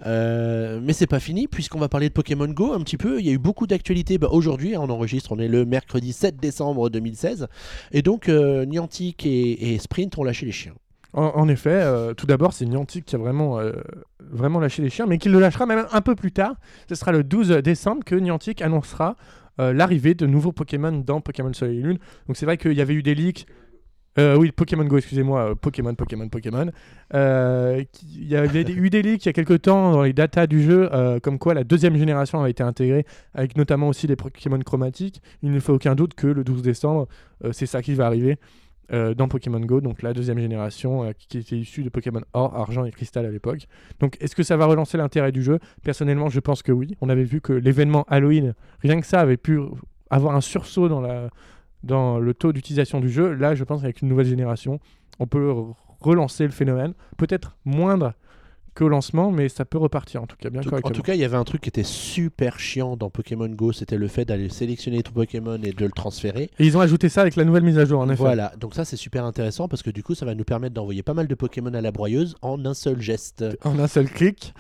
Euh, mais c'est pas fini puisqu'on va parler de Pokémon Go un petit peu. Il y a eu beaucoup d'actualités. Bah, Aujourd'hui, on enregistre, on est le mercredi 7 décembre 2016 et donc euh, Niantic et, Sprint ont lâché les chiens. En, en effet, tout d'abord, c'est Niantic qui a vraiment, vraiment lâché les chiens, mais qui le lâchera même un peu plus tard. Ce sera le 12 décembre que Niantic annoncera l'arrivée de nouveaux Pokémon dans Pokémon Soleil et Lune. Donc c'est vrai qu'il y avait eu des leaks. Euh, oui, Pokémon Go, excusez-moi, euh, Pokémon, Pokémon, Pokémon. Euh, Il y avait eu des leaks il y a quelques temps dans les datas du jeu, euh, comme quoi la deuxième génération a été intégrée, avec notamment aussi des Pokémon chromatiques. Il ne fait aucun doute que le 12 décembre, euh, c'est ça qui va arriver euh, dans Pokémon Go, donc la deuxième génération euh, qui était issue de Pokémon Or, Argent et Cristal à l'époque. Donc est-ce que ça va relancer l'intérêt du jeu? Personnellement, je pense que oui. On avait vu que l'événement Halloween, rien que ça, avait pu avoir un sursaut dans, la, dans le taux d'utilisation du jeu. Là, je pense qu'avec une nouvelle génération, on peut re- relancer le phénomène. Peut-être moindre qu'au lancement, mais ça peut repartir en tout cas bien En tout- En correctement. tout cas, il y avait un truc qui était super chiant dans Pokémon Go, c'était le fait d'aller sélectionner ton Pokémon et de le transférer. Et ils ont ajouté ça avec la nouvelle mise à jour, en effet. Voilà, donc ça c'est super intéressant parce que du coup ça va nous permettre d'envoyer pas mal de Pokémon à la broyeuse en un seul geste. En un seul clic.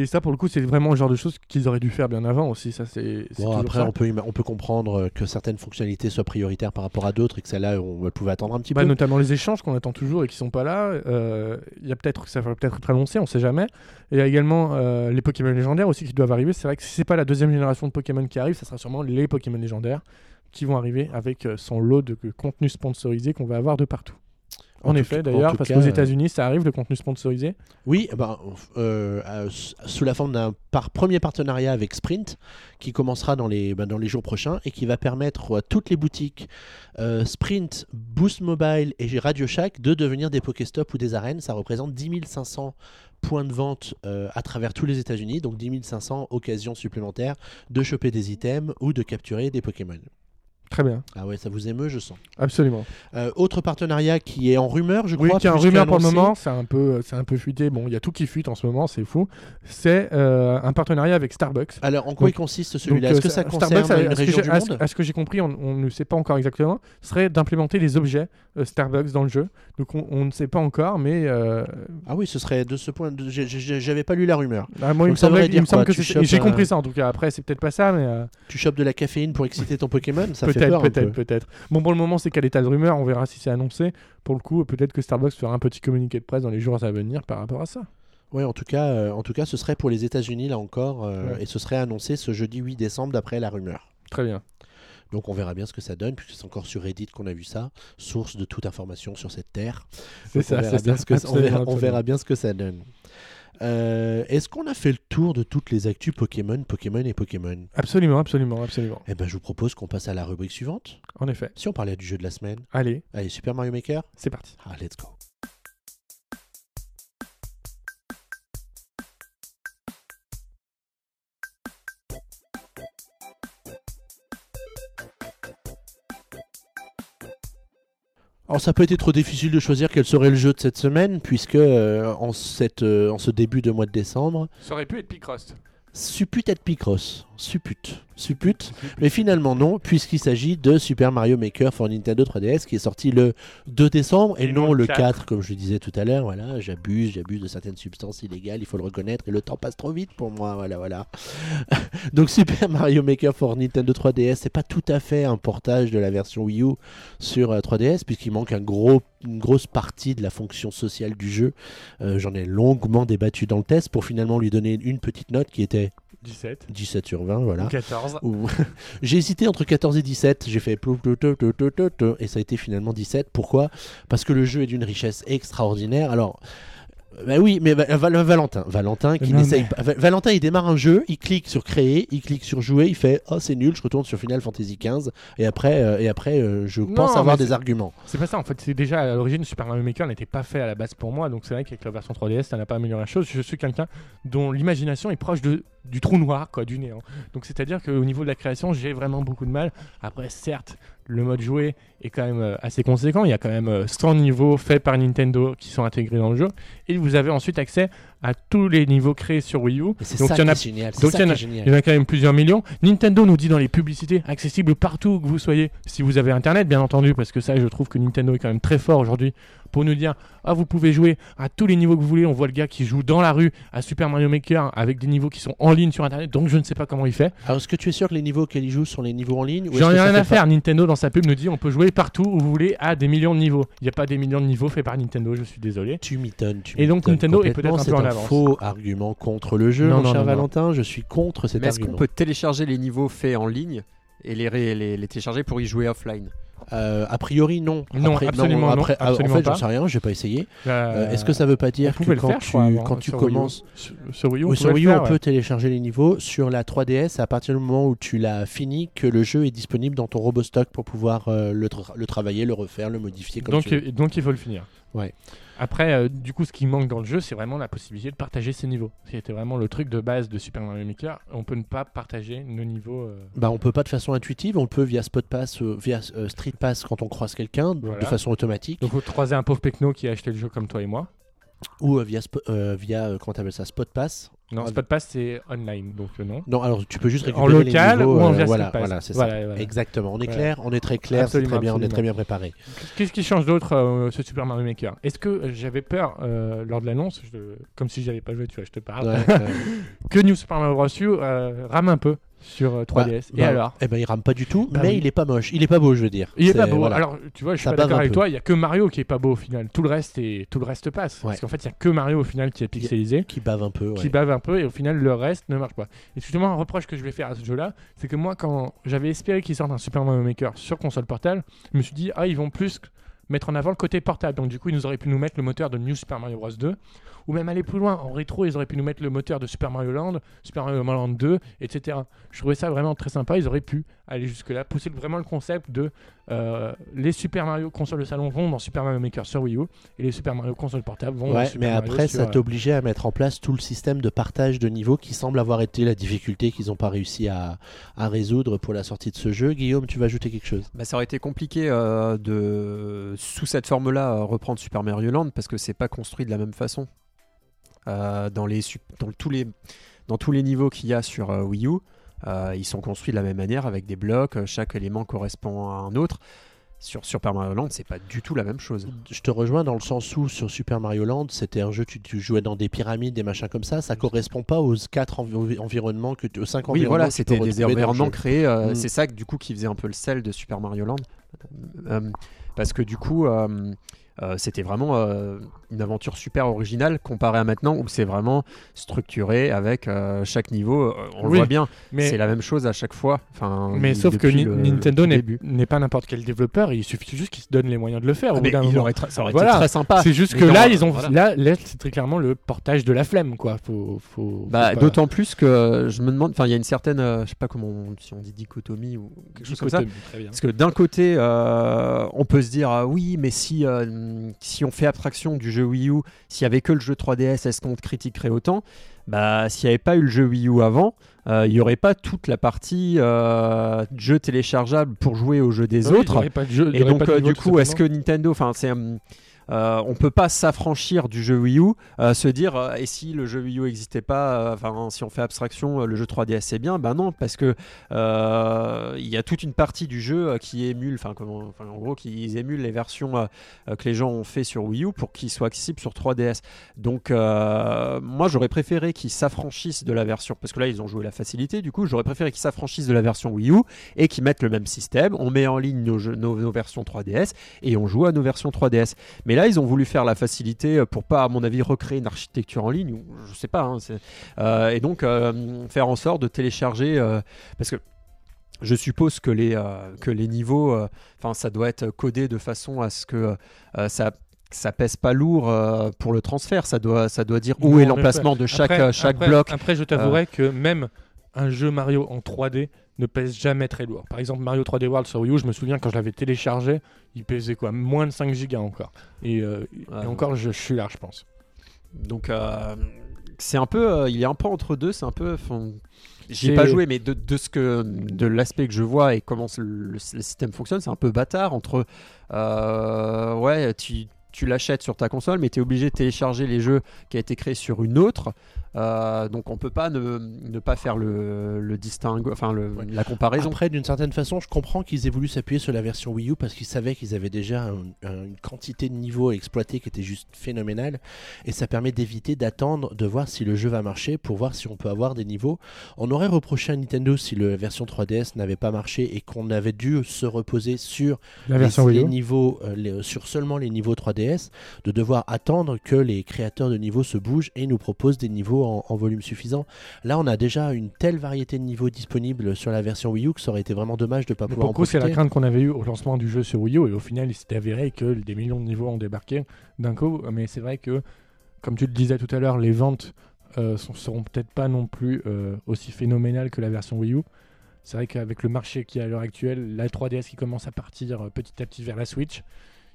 Et ça, pour le coup, c'est vraiment le genre de choses qu'ils auraient dû faire bien avant aussi. Ça, c'est Bon, après, ça. on peut, ima- on peut comprendre euh, que certaines fonctionnalités soient prioritaires par rapport à d'autres et que celle-là, on pouvait attendre un petit Bah, peu. notamment les échanges qu'on attend toujours et qui sont pas là. Euh, Il y a peut-être ça va peut-être être annoncé, on sait jamais. Et il y a également euh, les Pokémon légendaires aussi qui doivent arriver. C'est vrai que si c'est pas la deuxième génération de Pokémon qui arrive, ça sera sûrement les Pokémon légendaires qui vont arriver avec euh, son lot de contenu sponsorisé qu'on va avoir de partout. En, effet, d'ailleurs, parce qu'aux États-Unis, ça arrive le contenu sponsorisé. Oui, eh ben, euh, euh, sous la forme d'un par premier partenariat avec Sprint, qui commencera dans les, ben, dans les jours prochains et qui va permettre à toutes les boutiques euh, Sprint, Boost Mobile et Radio Shack de devenir des Pokéstop ou des arènes. Ça représente 10 500 points de vente euh, à travers tous les États-Unis, donc 10 500 occasions supplémentaires de choper des items ou de capturer des Pokémon. Très bien, Ah ouais, ça vous émeut, je sens. absolument. Euh, autre partenariat qui est en rumeur, je Oui, crois. qui est en rumeur pour le moment, c'est un peu, c'est un peu fuité. Bon, il y a tout qui fuite en ce moment, c'est fou. C'est euh, un partenariat avec Starbucks. Alors, en quoi Donc- il consiste celui-là? Est-ce que euh, ça Starbucks, concerne à- une région j'ai- du monde? à ce que j'ai compris, on, on ne sait pas encore exactement, serait d'implémenter les objets euh, Starbucks dans le jeu. Donc on, on ne sait pas encore, mais euh, Ah oui, ce serait de ce point. de- J'avais pas lu la rumeur. ah, moi, il me voudrait il me semble que j'ai compris ça en tout cas. Après, c'est peut-être pas ça, mais euh, Tu chopes de la caféine pour exciter ton Pokémon? Ça [LAUGHS] peut-être, peut-être, peu. peut-être. Bon, pour le moment, c'est qu'à l'état de rumeur. On verra si c'est annoncé. Pour le coup, peut-être que Starbucks fera un petit communiqué de presse dans les jours à venir par rapport à ça. Ouais, en tout cas, euh, en tout cas, ce serait pour les États-Unis là encore, euh, Ouais. et ce serait annoncé ce jeudi 8 décembre d'après la rumeur. Très bien. Donc on verra bien ce que ça donne, puisque c'est encore sur Reddit qu'on a vu ça, source de toute information sur cette terre. C'est ça, on, verra c'est bien ça. ce que, on, verra bien ce que ça donne. Euh, Est-ce qu'on a fait le tour de toutes les actus Pokémon, Pokémon et Pokémon Absolument, absolument, absolument. Eh ben, je vous propose qu'on passe à la rubrique suivante. En effet. Si on parlait du jeu de la semaine, Allez, allez, Super Mario Maker c'est parti. Ah, let's go. Alors ça peut être trop difficile de choisir quel serait le jeu de cette semaine, puisque euh, en, cette, euh, en ce début de mois de décembre, Ça aurait pu être Picross. suppute être Picross. Suppute. Suppute. Mais finalement non, puisqu'il s'agit de Super Mario Maker for Nintendo 3DS qui est sorti le 2 décembre et, Et non le le 4. 4. comme je le disais tout à l'heure. Voilà, j'abuse, j'abuse de certaines substances illégales, il faut le reconnaître et le temps passe trop vite pour moi. Voilà, voilà. [LAUGHS] Donc Super Mario Maker for Nintendo 3DS, c'est pas tout à fait un portage de la version Wii U sur euh, 3DS puisqu'il manque un gros, une grosse partie de la fonction sociale du jeu. Euh, J'en ai longuement débattu dans le test pour finalement lui donner une petite note qui était 17. 17 sur 20, voilà. 14. Ou- [LAUGHS] J'ai hésité entre 14 et 17. J'ai fait plou, plou, plou, et ça a été finalement 17. Pourquoi? Parce que le jeu est d'une richesse extraordinaire. Alors. Bah oui, mais Va- Va- Valentin, Valentin qui n'essaye mais- pas. Va- Valentin, il démarre un jeu, il clique sur créer, il clique sur jouer, il fait oh c'est nul, je retourne sur Final Fantasy XV et après euh, et après euh, je Non, pense avoir des arguments. C'est pas ça, en fait, c'est déjà à l'origine, Super Mario Maker n'était pas fait à la base pour moi, donc c'est vrai qu'avec la version 3DS, ça n'a pas amélioré la chose. Je suis quelqu'un dont l'imagination est proche de, du trou noir, quoi, du néant. Donc c'est-à-dire qu'au niveau de la création, j'ai vraiment beaucoup de mal. Après, certes, le mode jouer est quand même euh, assez conséquent. Il y a quand même euh, 100 niveaux faits par Nintendo qui sont intégrés dans le jeu. Et vous avez ensuite accès à tous les niveaux créés sur Wii U. C'est Donc ça il y en a génial. c'est donc ça il y en a- est génial. il y en a quand même plusieurs millions. Nintendo nous dit dans les publicités, accessible partout où que vous soyez, si vous avez Internet, bien entendu, parce que ça, je trouve que Nintendo est quand même très fort aujourd'hui pour nous dire, ah, vous pouvez jouer à tous les niveaux que vous voulez. On voit le gars qui joue dans la rue à Super Mario Maker avec des niveaux qui sont en ligne sur Internet, donc je ne sais pas comment il fait. Alors est-ce que tu es sûr que les niveaux auxquels il joue sont les niveaux en ligne J'en ai rien à faire. Nintendo, dans sa pub, nous dit, on peut jouer partout où vous voulez à des millions de niveaux. Il n'y a pas des millions de niveaux faits par Nintendo, je suis désolé. Tu m'étonnes. tu Et donc, Nintendo est peut-être un peu en avance. faux argument contre le jeu, Non, mon non, cher non, non. Valentin. Je suis contre cet Mais est-ce qu'on peut télécharger les niveaux faits en ligne et les, ré- les, les télécharger pour y jouer offline? Euh, a priori, non. Non, Après- absolument non, après, ah, absolument en fait, j'en sais rien, j'ai pas essayé. Euh, Euh, Est-ce que ça veut pas dire que le quand faire, tu, crois, avant, quand tu sur Wii U. commences. Sur, sur Wii U, on Oui, sur pouvait Wii le U, faire, on ouais. peut télécharger les niveaux. Sur la 3DS, c'est à partir du moment où tu l'as fini que le jeu est disponible dans ton Robostock pour pouvoir euh, le, tra- le travailler, le refaire, le modifier comme donc, tu veux. donc il faut le finir. Ouais. Après, euh, du coup, ce qui manque dans le jeu, c'est vraiment la possibilité de partager ses niveaux. C'était vraiment le truc de base de Super Mario Maker. On peut ne pas partager nos niveaux. euh, Bah, on peut pas de façon intuitive, on peut via Spot Pass, euh, via Street Pass quand on croise quelqu'un, Voilà. de façon automatique, Donc, vous croisez un pauvre Pecno qui a acheté le jeu comme toi et moi. ou via, via comment ça, Spot Pass. Non, Ah, Spot Pass, c'est online, donc euh, non. Non, alors tu peux juste En récupérer local les niveaux. ou en euh, voilà, voilà, c'est ça. Voilà, voilà. Exactement. On est Voilà. clair, on est très clair, c'est Absolument, très bien, on est très bien préparé. Qu'est-ce qui change d'autre euh, ce Super Mario Maker? Est-ce que euh, j'avais peur euh, lors de l'annonce, je- comme si j'avais pas joué, tu vois, je te parle, Ouais, [LAUGHS] que New Super Mario Bros. U euh, rame un peu sur euh, 3DS. et Bah, alors Eh ben, il rame pas du tout, Bah mais oui. il est pas moche. Il est pas beau, je veux dire. Il est pas beau. voilà. Alors, tu vois, je suis Ça pas d'accord avec peu. toi. Il y a que Mario qui est pas beau au final. Tout le reste est, tout le reste passe. Ouais. Parce qu'en fait, il y a que Mario au final qui est pixelisé, Qui bave un peu. ouais. qui bave un peu, et au final, le reste ne marche pas. Et justement, un reproche que je vais faire à ce jeu-là, c'est que moi, quand j'avais espéré qu'il sorte un Super Mario Maker sur console portable, je me suis dit, ah, ils vont plus mettre en avant le côté portable. Donc du coup, ils nous auraient pu nous mettre le moteur de New Super Mario Bros 2, ou même aller plus loin. En rétro, ils auraient pu nous mettre le moteur de Super Mario Land, Super Mario Land 2, etc. Je trouvais ça vraiment très sympa. Ils auraient pu aller jusque-là, pousser vraiment le concept de euh, les Super Mario consoles de salon vont dans Super Mario Maker sur Wii U et les Super Mario consoles portables vont dans Ouais, Super mais Mario après, sur, ça euh, t'obligeait à mettre en place tout le système de partage de niveau qui semble avoir été la difficulté qu'ils n'ont pas réussi à, à résoudre pour la sortie de ce jeu. Guillaume, tu vas ajouter quelque chose? Bah, ça aurait été compliqué euh, de, sous cette forme-là, euh, reprendre Super Mario Land parce que c'est pas construit de la même façon. Euh, dans, les, dans, tous les, dans tous les niveaux qu'il y a sur euh, Wii U, ils sont construits de la même manière avec des blocs, chaque élément correspond à un autre. Sur Super Mario Land, c'est pas du tout la même chose. Je te rejoins dans le sens où sur Super Mario Land, c'était un jeu, tu, tu jouais dans des pyramides, des machins comme ça. Ça correspond pas aux quatre envi- environnements que tu, aux cinq Oui, environnements. voilà, que tu c'était des environnements créés. euh, Mm. C'est ça que, du coup qui faisait un peu le sel de Super Mario Land. Euh, parce que du coup, euh, euh, c'était vraiment une aventure super originale comparée à maintenant où c'est vraiment structuré avec euh, chaque niveau. euh, on le voit bien, mais c'est la même chose à chaque fois. Enfin, Mais sauf que le- Nintendo n'est pas n'importe quel développeur, il suffit juste qu'ils se donnent les moyens de le faire. au Ah, bout ça aurait Voilà. été très sympa. C'est juste Mais que là, ils ont, voilà. là, là, c'est très clairement le portage de la flemme, quoi. Faut, faut, Bah, pas- D'autant plus que je me demande, enfin, il y a une certaine, euh, je sais pas comment, on- si on dit dichotomie ou quelque chose comme ça. Parce que d'un côté, euh, on peut se dire, ah oui, mais si, euh, si on fait abstraction du jeu Wii U, s'il y avait que le jeu 3DS, est-ce qu'on critiquerait autant? Bah, s'il n'y avait pas eu le jeu Wii U avant, euh, il n'y aurait pas toute la partie euh, jeu téléchargeable pour jouer aux jeux des Oui, y autres. pas de jeu- Et donc, pas de euh, niveau, du coup, est-ce que. Nintendo, enfin, c'est, euh, on peut pas s'affranchir du jeu Wii U, euh, se dire, euh, et si le jeu Wii U n'existait pas, euh, enfin, si on fait abstraction, le jeu 3DS c'est bien, ben non, parce que il y a toute une partie du jeu qui émule, enfin, en gros, qui émulent les versions que les gens ont fait sur Wii U pour qu'ils soient accessibles sur 3DS. Donc, moi, j'aurais préféré qu'ils s'affranchissent de la version, parce que là, ils ont joué la facilité, du coup, j'aurais préféré qu'ils s'affranchissent de la version Wii U et qu'ils mettent le même système. On met en ligne nos, versions 3DS et on joue à nos versions 3DS. Mais là, ils ont voulu faire la facilité euh, pour pas, à mon avis, recréer une architecture en ligne, ou je sais pas. hein, euh, et donc, euh, faire en sorte de télécharger, euh, parce que je suppose que les, que les niveaux, enfin, ça doit être codé de façon à ce que ça ça pèse pas lourd euh, pour le transfert, ça doit, ça doit dire où Non, est en l'emplacement de chaque, Après- chaque après- bloc. Après, je t'avouerai que même un jeu Mario en 3D ne pèse jamais très lourd. Par exemple, Mario 3D World sur Wii U, je me souviens quand je l'avais téléchargé, il pesait quoi Moins de 5 gigas encore. Et, euh, et Ouais. encore, je, je suis là, je pense. Donc euh, c'est un peu, euh, il est un peu entre deux, c'est un peu. enfin, J'y ai pas joué, mais de, de ce que, de l'aspect que je vois et comment le, le- le système fonctionne, c'est un peu bâtard entre, euh, ouais, tu, tu l'achètes sur ta console, mais tu es obligé de télécharger les jeux qui a été créé sur une autre. Euh, donc on peut pas ne, ne pas faire le, le distingue, enfin le- Ouais. la comparaison. Après, d'une certaine façon, je comprends qu'ils aient voulu s'appuyer sur la version Wii U parce qu'ils savaient qu'ils avaient déjà un- un- une quantité de niveaux à exploiter qui était juste phénoménale. Et ça permet d'éviter d'attendre de voir si le jeu va marcher pour voir si on peut avoir des niveaux. On aurait reproché à Nintendo si la version 3DS n'avait pas marché et qu'on avait dû se reposer sur La les, niveaux, euh, les- sur seulement les niveaux 3DS, de devoir attendre que les créateurs de niveaux se bougent et nous proposent des niveaux en, en volume suffisant. Là, on a déjà une telle variété de niveaux disponibles sur la version Wii U que ça aurait été vraiment dommage de ne pas Mais pouvoir pour c'est la crainte qu'on avait eue au lancement du jeu sur Wii U, et au final, il s'est avéré que des millions de niveaux ont débarqué d'un coup. Mais c'est vrai que, comme tu le disais tout à l'heure, les ventes euh, seront peut-être pas non plus euh, aussi phénoménales que la version Wii U. C'est vrai qu'avec le marché qui est à l'heure actuelle, la 3DS qui commence à partir euh, petit à petit vers la Switch,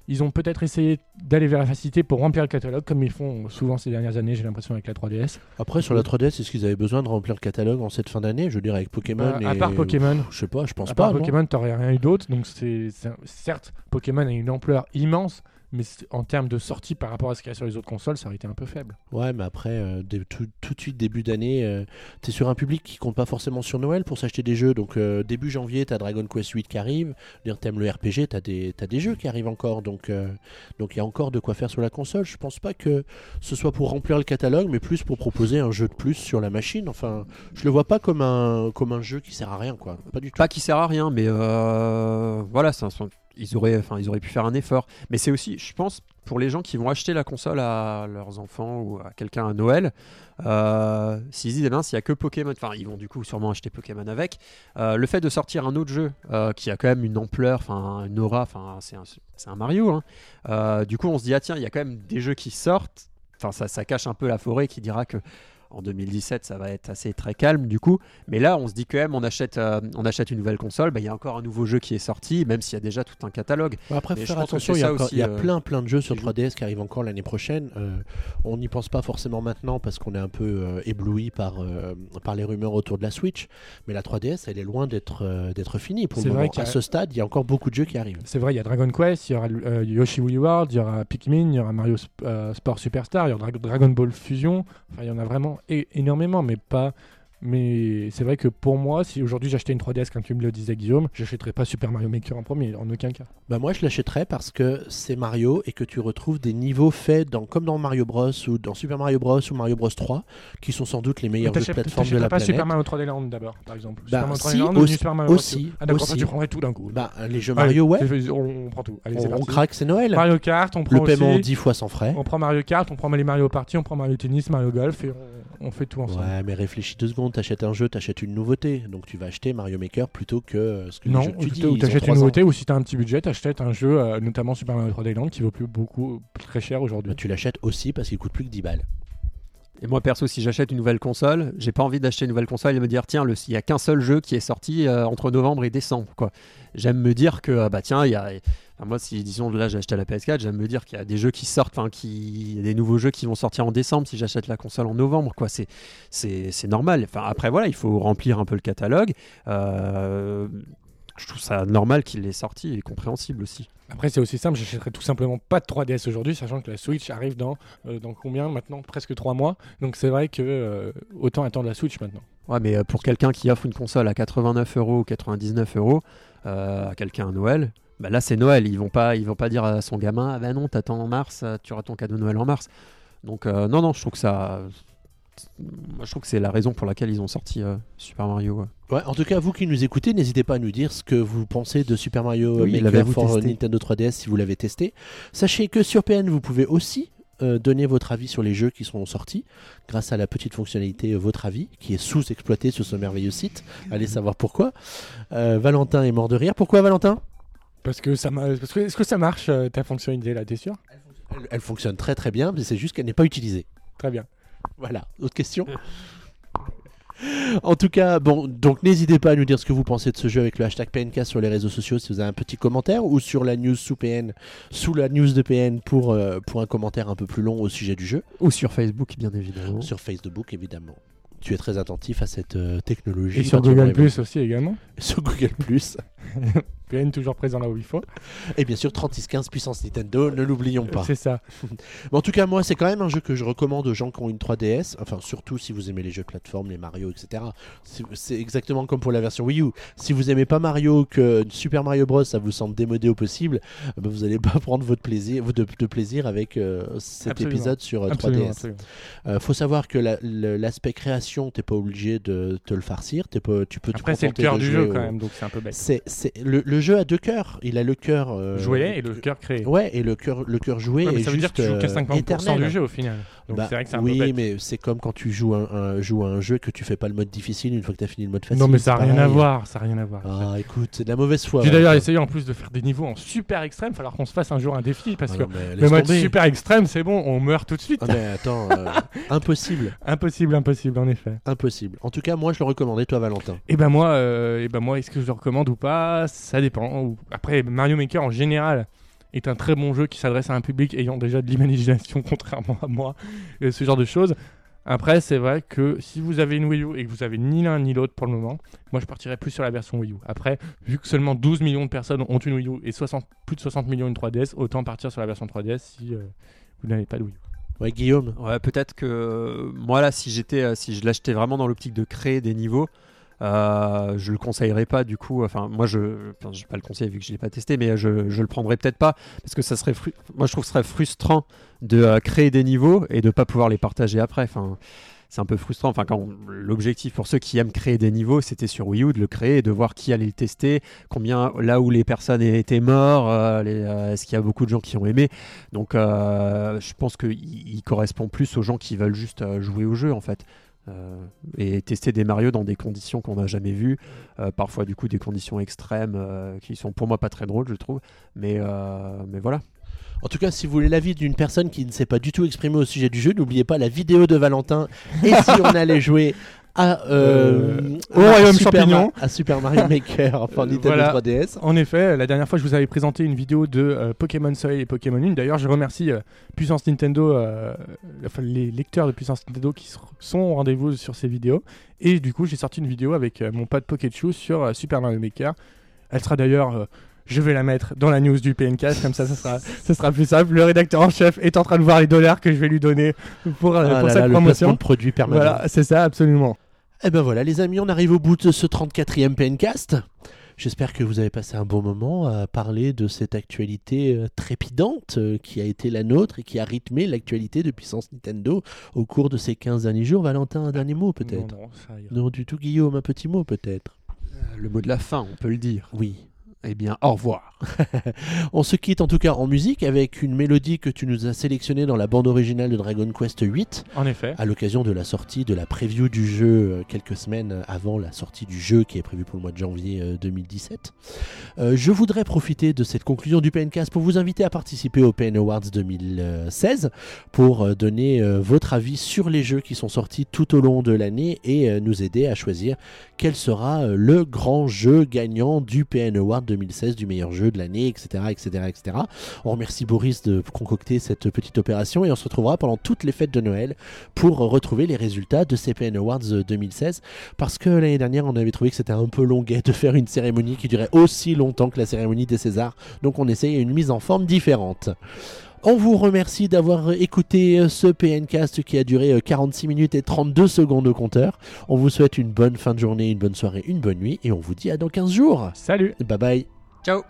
ils ont peut-être essayé d'aller vers la facilité pour remplir le catalogue, comme ils font souvent ces dernières années, j'ai l'impression, avec la 3DS. Après, sur la 3DS, est-ce qu'ils avaient besoin de remplir le catalogue en cette fin d'année? Je veux dire, avec Pokémon. Bah, à part Pokémon, Je sais pas, je pense À pas. part non? Pokémon, t'aurais rien eu d'autre. Donc, c'est certes, Pokémon a une ampleur immense, mais en termes de sortie par rapport à ce qu'il y a sur les autres consoles, ça aurait été un peu faible. Ouais, mais après, euh, tout, tout de suite, début d'année, euh, t'es sur un public qui compte pas forcément sur Noël pour s'acheter des jeux. Donc, euh, début janvier, t'as Dragon Quest 8 qui arrive. T'aimes le RPG, t'as des, t'as des jeux qui arrivent encore. Donc, euh, donc il y a encore de quoi faire sur la console. Je pense pas que ce soit pour remplir le catalogue, mais plus pour proposer un jeu de plus sur la machine. Enfin, je le vois pas comme un, comme un jeu qui sert à rien, quoi. Pas du tout. Pas qui sert à rien, mais euh, voilà, c'est un- ils auraient, enfin, ils auraient pu faire un effort. Mais c'est aussi, je pense, pour les gens qui vont acheter la console à leurs enfants ou à quelqu'un à Noël, euh, s'ils disent, eh ben, s'il n'y a que Pokémon, enfin, ils vont du coup sûrement acheter Pokémon avec, euh, le fait de sortir un autre jeu euh, qui a quand même une ampleur, enfin, une aura, enfin, c'est un, un Mario, hein. Du coup, on se dit, ah tiens, il y a quand même des jeux qui sortent, enfin, ça, ça cache un peu la forêt qui dira que en 2017, ça va être assez très calme du coup. Mais là, on se dit quand même, on achète, euh, on achète une nouvelle console. bah, Il y a encore un nouveau jeu qui est sorti, même s'il y a déjà tout un catalogue. Bon, Après, Mais faire attention, il y a, ça encore- aussi, il y a euh, plein plein de jeux sur qui joue. 3DS qui arrivent encore l'année prochaine. Euh, on n'y pense pas forcément maintenant parce qu'on est un peu euh, ébloui par, euh, par les rumeurs autour de la Switch. Mais la 3DS, elle est loin d'être euh, d'être finie pour C'est le vrai moment. y À ce stade, il y a encore beaucoup de jeux qui arrivent. C'est vrai, il y a Dragon Quest, il y aura euh, Yoshi Woolly World, il y aura Pikmin, il y aura Mario Sp- euh, Sport Superstar, il y aura Dra- Dragon Ball Fusion. Enfin, il y en a vraiment énormément, mais pas. Mais c'est vrai que pour moi, si aujourd'hui j'achetais une 3DS, comme tu me le disais Guillaume, j'achèterais pas Super Mario Maker en premier, en aucun cas. Bah moi, je l'achèterais parce que c'est Mario et que tu retrouves des niveaux faits dans, comme dans Mario Bros ou dans Super Mario Bros ou Mario Bros 3, qui sont sans doute les meilleurs jeux de plateforme de la pas planète. Super Mario 3D Land d'abord, par exemple. Bah, Super Mario 3D si, Land ou aussi- Super Mario aussi, Bros. Ah d'accord, tu prendrais tout d'un coup. Bah, les jeux Mario, ouais. On, on prend tout. Allez, c'est On, craque, c'est Noël. Mario Kart, on prend Le paiement aussi. 10 fois sans frais. On prend Mario Kart, on prend les Mario Party, on prend Mario Tennis, Mario Golf et on, on fait tout ensemble. Ouais, mais réfléchis deux secondes, t'achètes un jeu, t'achètes une nouveauté. Donc tu vas acheter Mario Maker plutôt que euh, ce que Non, tu dis. ont t'achètes une ans. nouveauté, ou si t'as un petit budget, t'achètes un jeu, euh, notamment Super Mario 3D Land, qui vaut plus beaucoup très cher aujourd'hui. Bah, tu l'achètes aussi parce qu'il coûte plus que 10 balles. Et moi perso, si j'achète une nouvelle console, j'ai pas envie d'acheter une nouvelle console et me dire tiens, il y a qu'un seul jeu qui est sorti euh, entre novembre et décembre. Quoi. J'aime me dire que ah bah tiens, il y a, moi si disons là j'ai acheté la PS4, j'aime me dire qu'il y a des jeux qui sortent, enfin qui, des nouveaux jeux qui vont sortir en décembre si j'achète la console en novembre. Quoi, c'est c'est c'est normal. Enfin après voilà, il faut remplir un peu le catalogue. Euh, je trouve ça normal qu'il ait sorti et compréhensible aussi. Après, c'est aussi simple, j'achèterais tout simplement pas de 3DS aujourd'hui, sachant que la Switch arrive dans, euh, dans combien maintenant? Presque 3 mois. Donc c'est vrai que euh, autant attendre la Switch maintenant. Ouais, mais euh, pour quelqu'un qui offre une console à 89 euros ou 99 euros à quelqu'un à Noël, bah là c'est Noël. Ils vont pas, ils vont pas dire à son gamin, ah bah non, t'attends en mars, tu auras ton cadeau de Noël en mars. Donc euh, non, non, je trouve que ça, moi je trouve que c'est la raison pour laquelle ils ont sorti euh, Super Mario. ouais. En tout cas, vous qui nous écoutez, n'hésitez pas à nous dire ce que vous pensez de Super Mario Oui, Maker for Nintendo 3DS si vous l'avez testé. Sachez que sur PN, vous pouvez aussi euh, donner votre avis sur les jeux qui sont sortis grâce à la petite fonctionnalité euh, Votre avis qui est sous-exploitée sur ce merveilleux site. Allez savoir pourquoi. Euh, Valentin est mort de rire. Pourquoi Valentin? Parce que ça parce que est-ce que ça marche euh, ta fonctionnalité là, t'es sûr? Elle, elle fonctionne très très bien, mais c'est juste qu'elle n'est pas utilisée. Très bien. Voilà, autre question? En tout cas, bon, donc n'hésitez pas à nous dire ce que vous pensez de ce jeu avec le hashtag PNK sur les réseaux sociaux si vous avez un petit commentaire ou sur la news sous PN, sous la news de PN pour, euh, pour un commentaire un peu plus long au sujet du jeu, Ou sur Facebook, bien évidemment. sur Facebook évidemment. Tu es très attentif à cette euh, technologie. Et sur Google Plus aussi également. Sur Google Plus. [LAUGHS] PN toujours présent là où il faut. Et bien sûr 3615 puissance Nintendo, ne l'oublions pas. C'est ça. [LAUGHS] Mais en tout cas, moi, c'est quand même un jeu que je recommande aux gens qui ont une 3DS. Enfin, surtout si vous aimez les jeux de plateforme, les Mario, etc. C'est- exactement comme pour la version Wii U. Si vous aimez pas Mario, que Super Mario Bros, ça vous semble démodé au possible, euh, ben, vous n'allez pas [LAUGHS] prendre votre plaisir, de, de plaisir avec euh, cet Absolument. épisode sur euh, Absolument, 3DS. absolument. Euh, faut savoir que la- l'aspect création, t'es pas obligé de te le farcir. Pas, tu peux Après, c'est le cœur du jeu quand même, donc c'est un peu bête. Le, le jeu a deux cœurs. Il a le cœur euh, Jouer et le cœur créé. Ouais, et le cœur, le cœur joué Ouais, mais est ça veut dire que tu joues qu'à euh, 50% éternel. du jeu au final. Donc Bah, c'est vrai que c'est un oui, peu bête. mais c'est comme quand tu joues un, un- joues à un jeu et que tu fais pas le mode difficile une fois que tu as fini le mode facile. non, mais ça n'a rien à voir. Ça a rien à voir. Ah, écoute, c'est de la mauvaise foi. J'ai d'ailleurs ouais. essayé en plus de faire des niveaux en super extrême. Il falloir qu'on se fasse un jour un défi parce Ah que non, le mode tomber. super extrême, c'est bon, on meurt tout de suite. Ah, mais attends, euh, [LAUGHS] impossible, Impossible, impossible, en effet. impossible. En tout cas, moi, je le recommandais, toi, Valentin. Et ben moi, euh, et ben moi, est-ce que je le recommande ou pas? Ça dépend. Après, Mario Maker en général est un très bon jeu qui s'adresse à un public ayant déjà de l'imagination, [LAUGHS] contrairement à moi, et ce genre de choses. Après, c'est vrai que si vous avez une Wii U et que vous avez ni l'un ni l'autre pour le moment, moi je partirais plus sur la version Wii U. Après, vu que seulement 12 millions de personnes ont une Wii U et 60, plus de 60 millions une 3DS, autant partir sur la version 3DS si euh, vous n'avez pas de Wii U. Ouais, Guillaume. Ouais, peut-être que euh, moi là, si j'étais, euh, si je l'achetais vraiment dans l'optique de créer des niveaux, euh, je le conseillerais pas du coup. Enfin, moi je, enfin, je vais pas le conseiller vu que je l'ai pas testé, mais je, je le prendrais peut-être pas parce que ça serait, moi je trouve que ce serait frustrant de euh, créer des niveaux et de pas pouvoir les partager après. Enfin, c'est un peu frustrant. Enfin, quand l'objectif pour ceux qui aiment créer des niveaux, c'était sur Wii U de le créer et de voir qui allait le tester, combien là où les personnes étaient mortes, euh, est-ce qu'il y a beaucoup de gens qui ont aimé. Donc, je pense qu'il correspond plus aux gens qui veulent juste jouer au jeu en fait. Euh, et tester des Mario dans des conditions qu'on n'a jamais vues, euh, parfois du coup des conditions extrêmes euh, qui sont pour moi pas très drôles je trouve, mais, mais voilà. En tout cas, si vous voulez l'avis d'une personne qui ne s'est pas du tout exprimée au sujet du jeu, n'oubliez pas la vidéo de Valentin. Et si on [LAUGHS] allait jouer à, euh, au Royaume Champignon, à Super Mario Maker, [LAUGHS] enfin Nintendo 3DS. En effet, la dernière fois, je vous avais présenté une vidéo de euh, Pokémon Soleil et Pokémon Lune. D'ailleurs, je remercie euh, Puissance Nintendo, enfin les lecteurs de Puissance Nintendo qui sont au rendez-vous sur ces vidéos. Et du coup, j'ai sorti une vidéo avec mon pote Pokéchu sur Super Mario Maker. Elle sera d'ailleurs je vais la mettre dans la news du PNK, comme ça, ça sera, ça sera plus simple. Le rédacteur en chef est en train de voir les dollars que je vais lui donner pour, ah pour cette promotion. de produit permanent. Voilà, c'est ça, absolument. Et eh ben voilà, les amis, on arrive au bout de ce 34e PNcast. J'espère que vous avez passé un bon moment à parler de cette actualité euh, trépidante euh, qui a été la nôtre et qui a rythmé l'actualité de Puissance Nintendo au cours de ces 15 derniers jours. Valentin, un dernier mot peut-être? Non, non, du tout, Guillaume, un petit mot peut-être? Euh, le mot de la fin, on peut le dire. Oui. Eh bien, au revoir. [LAUGHS] On se quitte en tout cas en musique avec une mélodie que tu nous as sélectionnée dans la bande originale de Dragon Quest 8. En effet. À l'occasion de la sortie de la preview du jeu euh, quelques semaines avant la sortie du jeu qui est prévue pour le mois de janvier 2017. Euh, euh, je voudrais profiter de cette conclusion du PNcast pour vous inviter à participer au PN Awards 2016 pour donner votre avis sur les jeux qui sont sortis tout au long de l'année et nous aider à choisir quel sera le grand jeu gagnant du PN Award 2016 du meilleur jeu de l'année, etc., etc., etc. On remercie Boris de concocter cette petite opération et on se retrouvera pendant toutes les fêtes de Noël pour retrouver les résultats de CPN Awards 2016 parce que l'année dernière on avait trouvé que c'était un peu longuet de faire une cérémonie qui durait aussi longtemps que la cérémonie des Césars donc on essaye une mise en forme différente. On vous remercie d'avoir écouté ce PNcast qui a duré 46 minutes et 32 secondes au compteur. On vous souhaite une bonne fin de journée, une bonne soirée, une bonne nuit et on vous dit à dans 15 jours. Salut. Bye bye. Ciao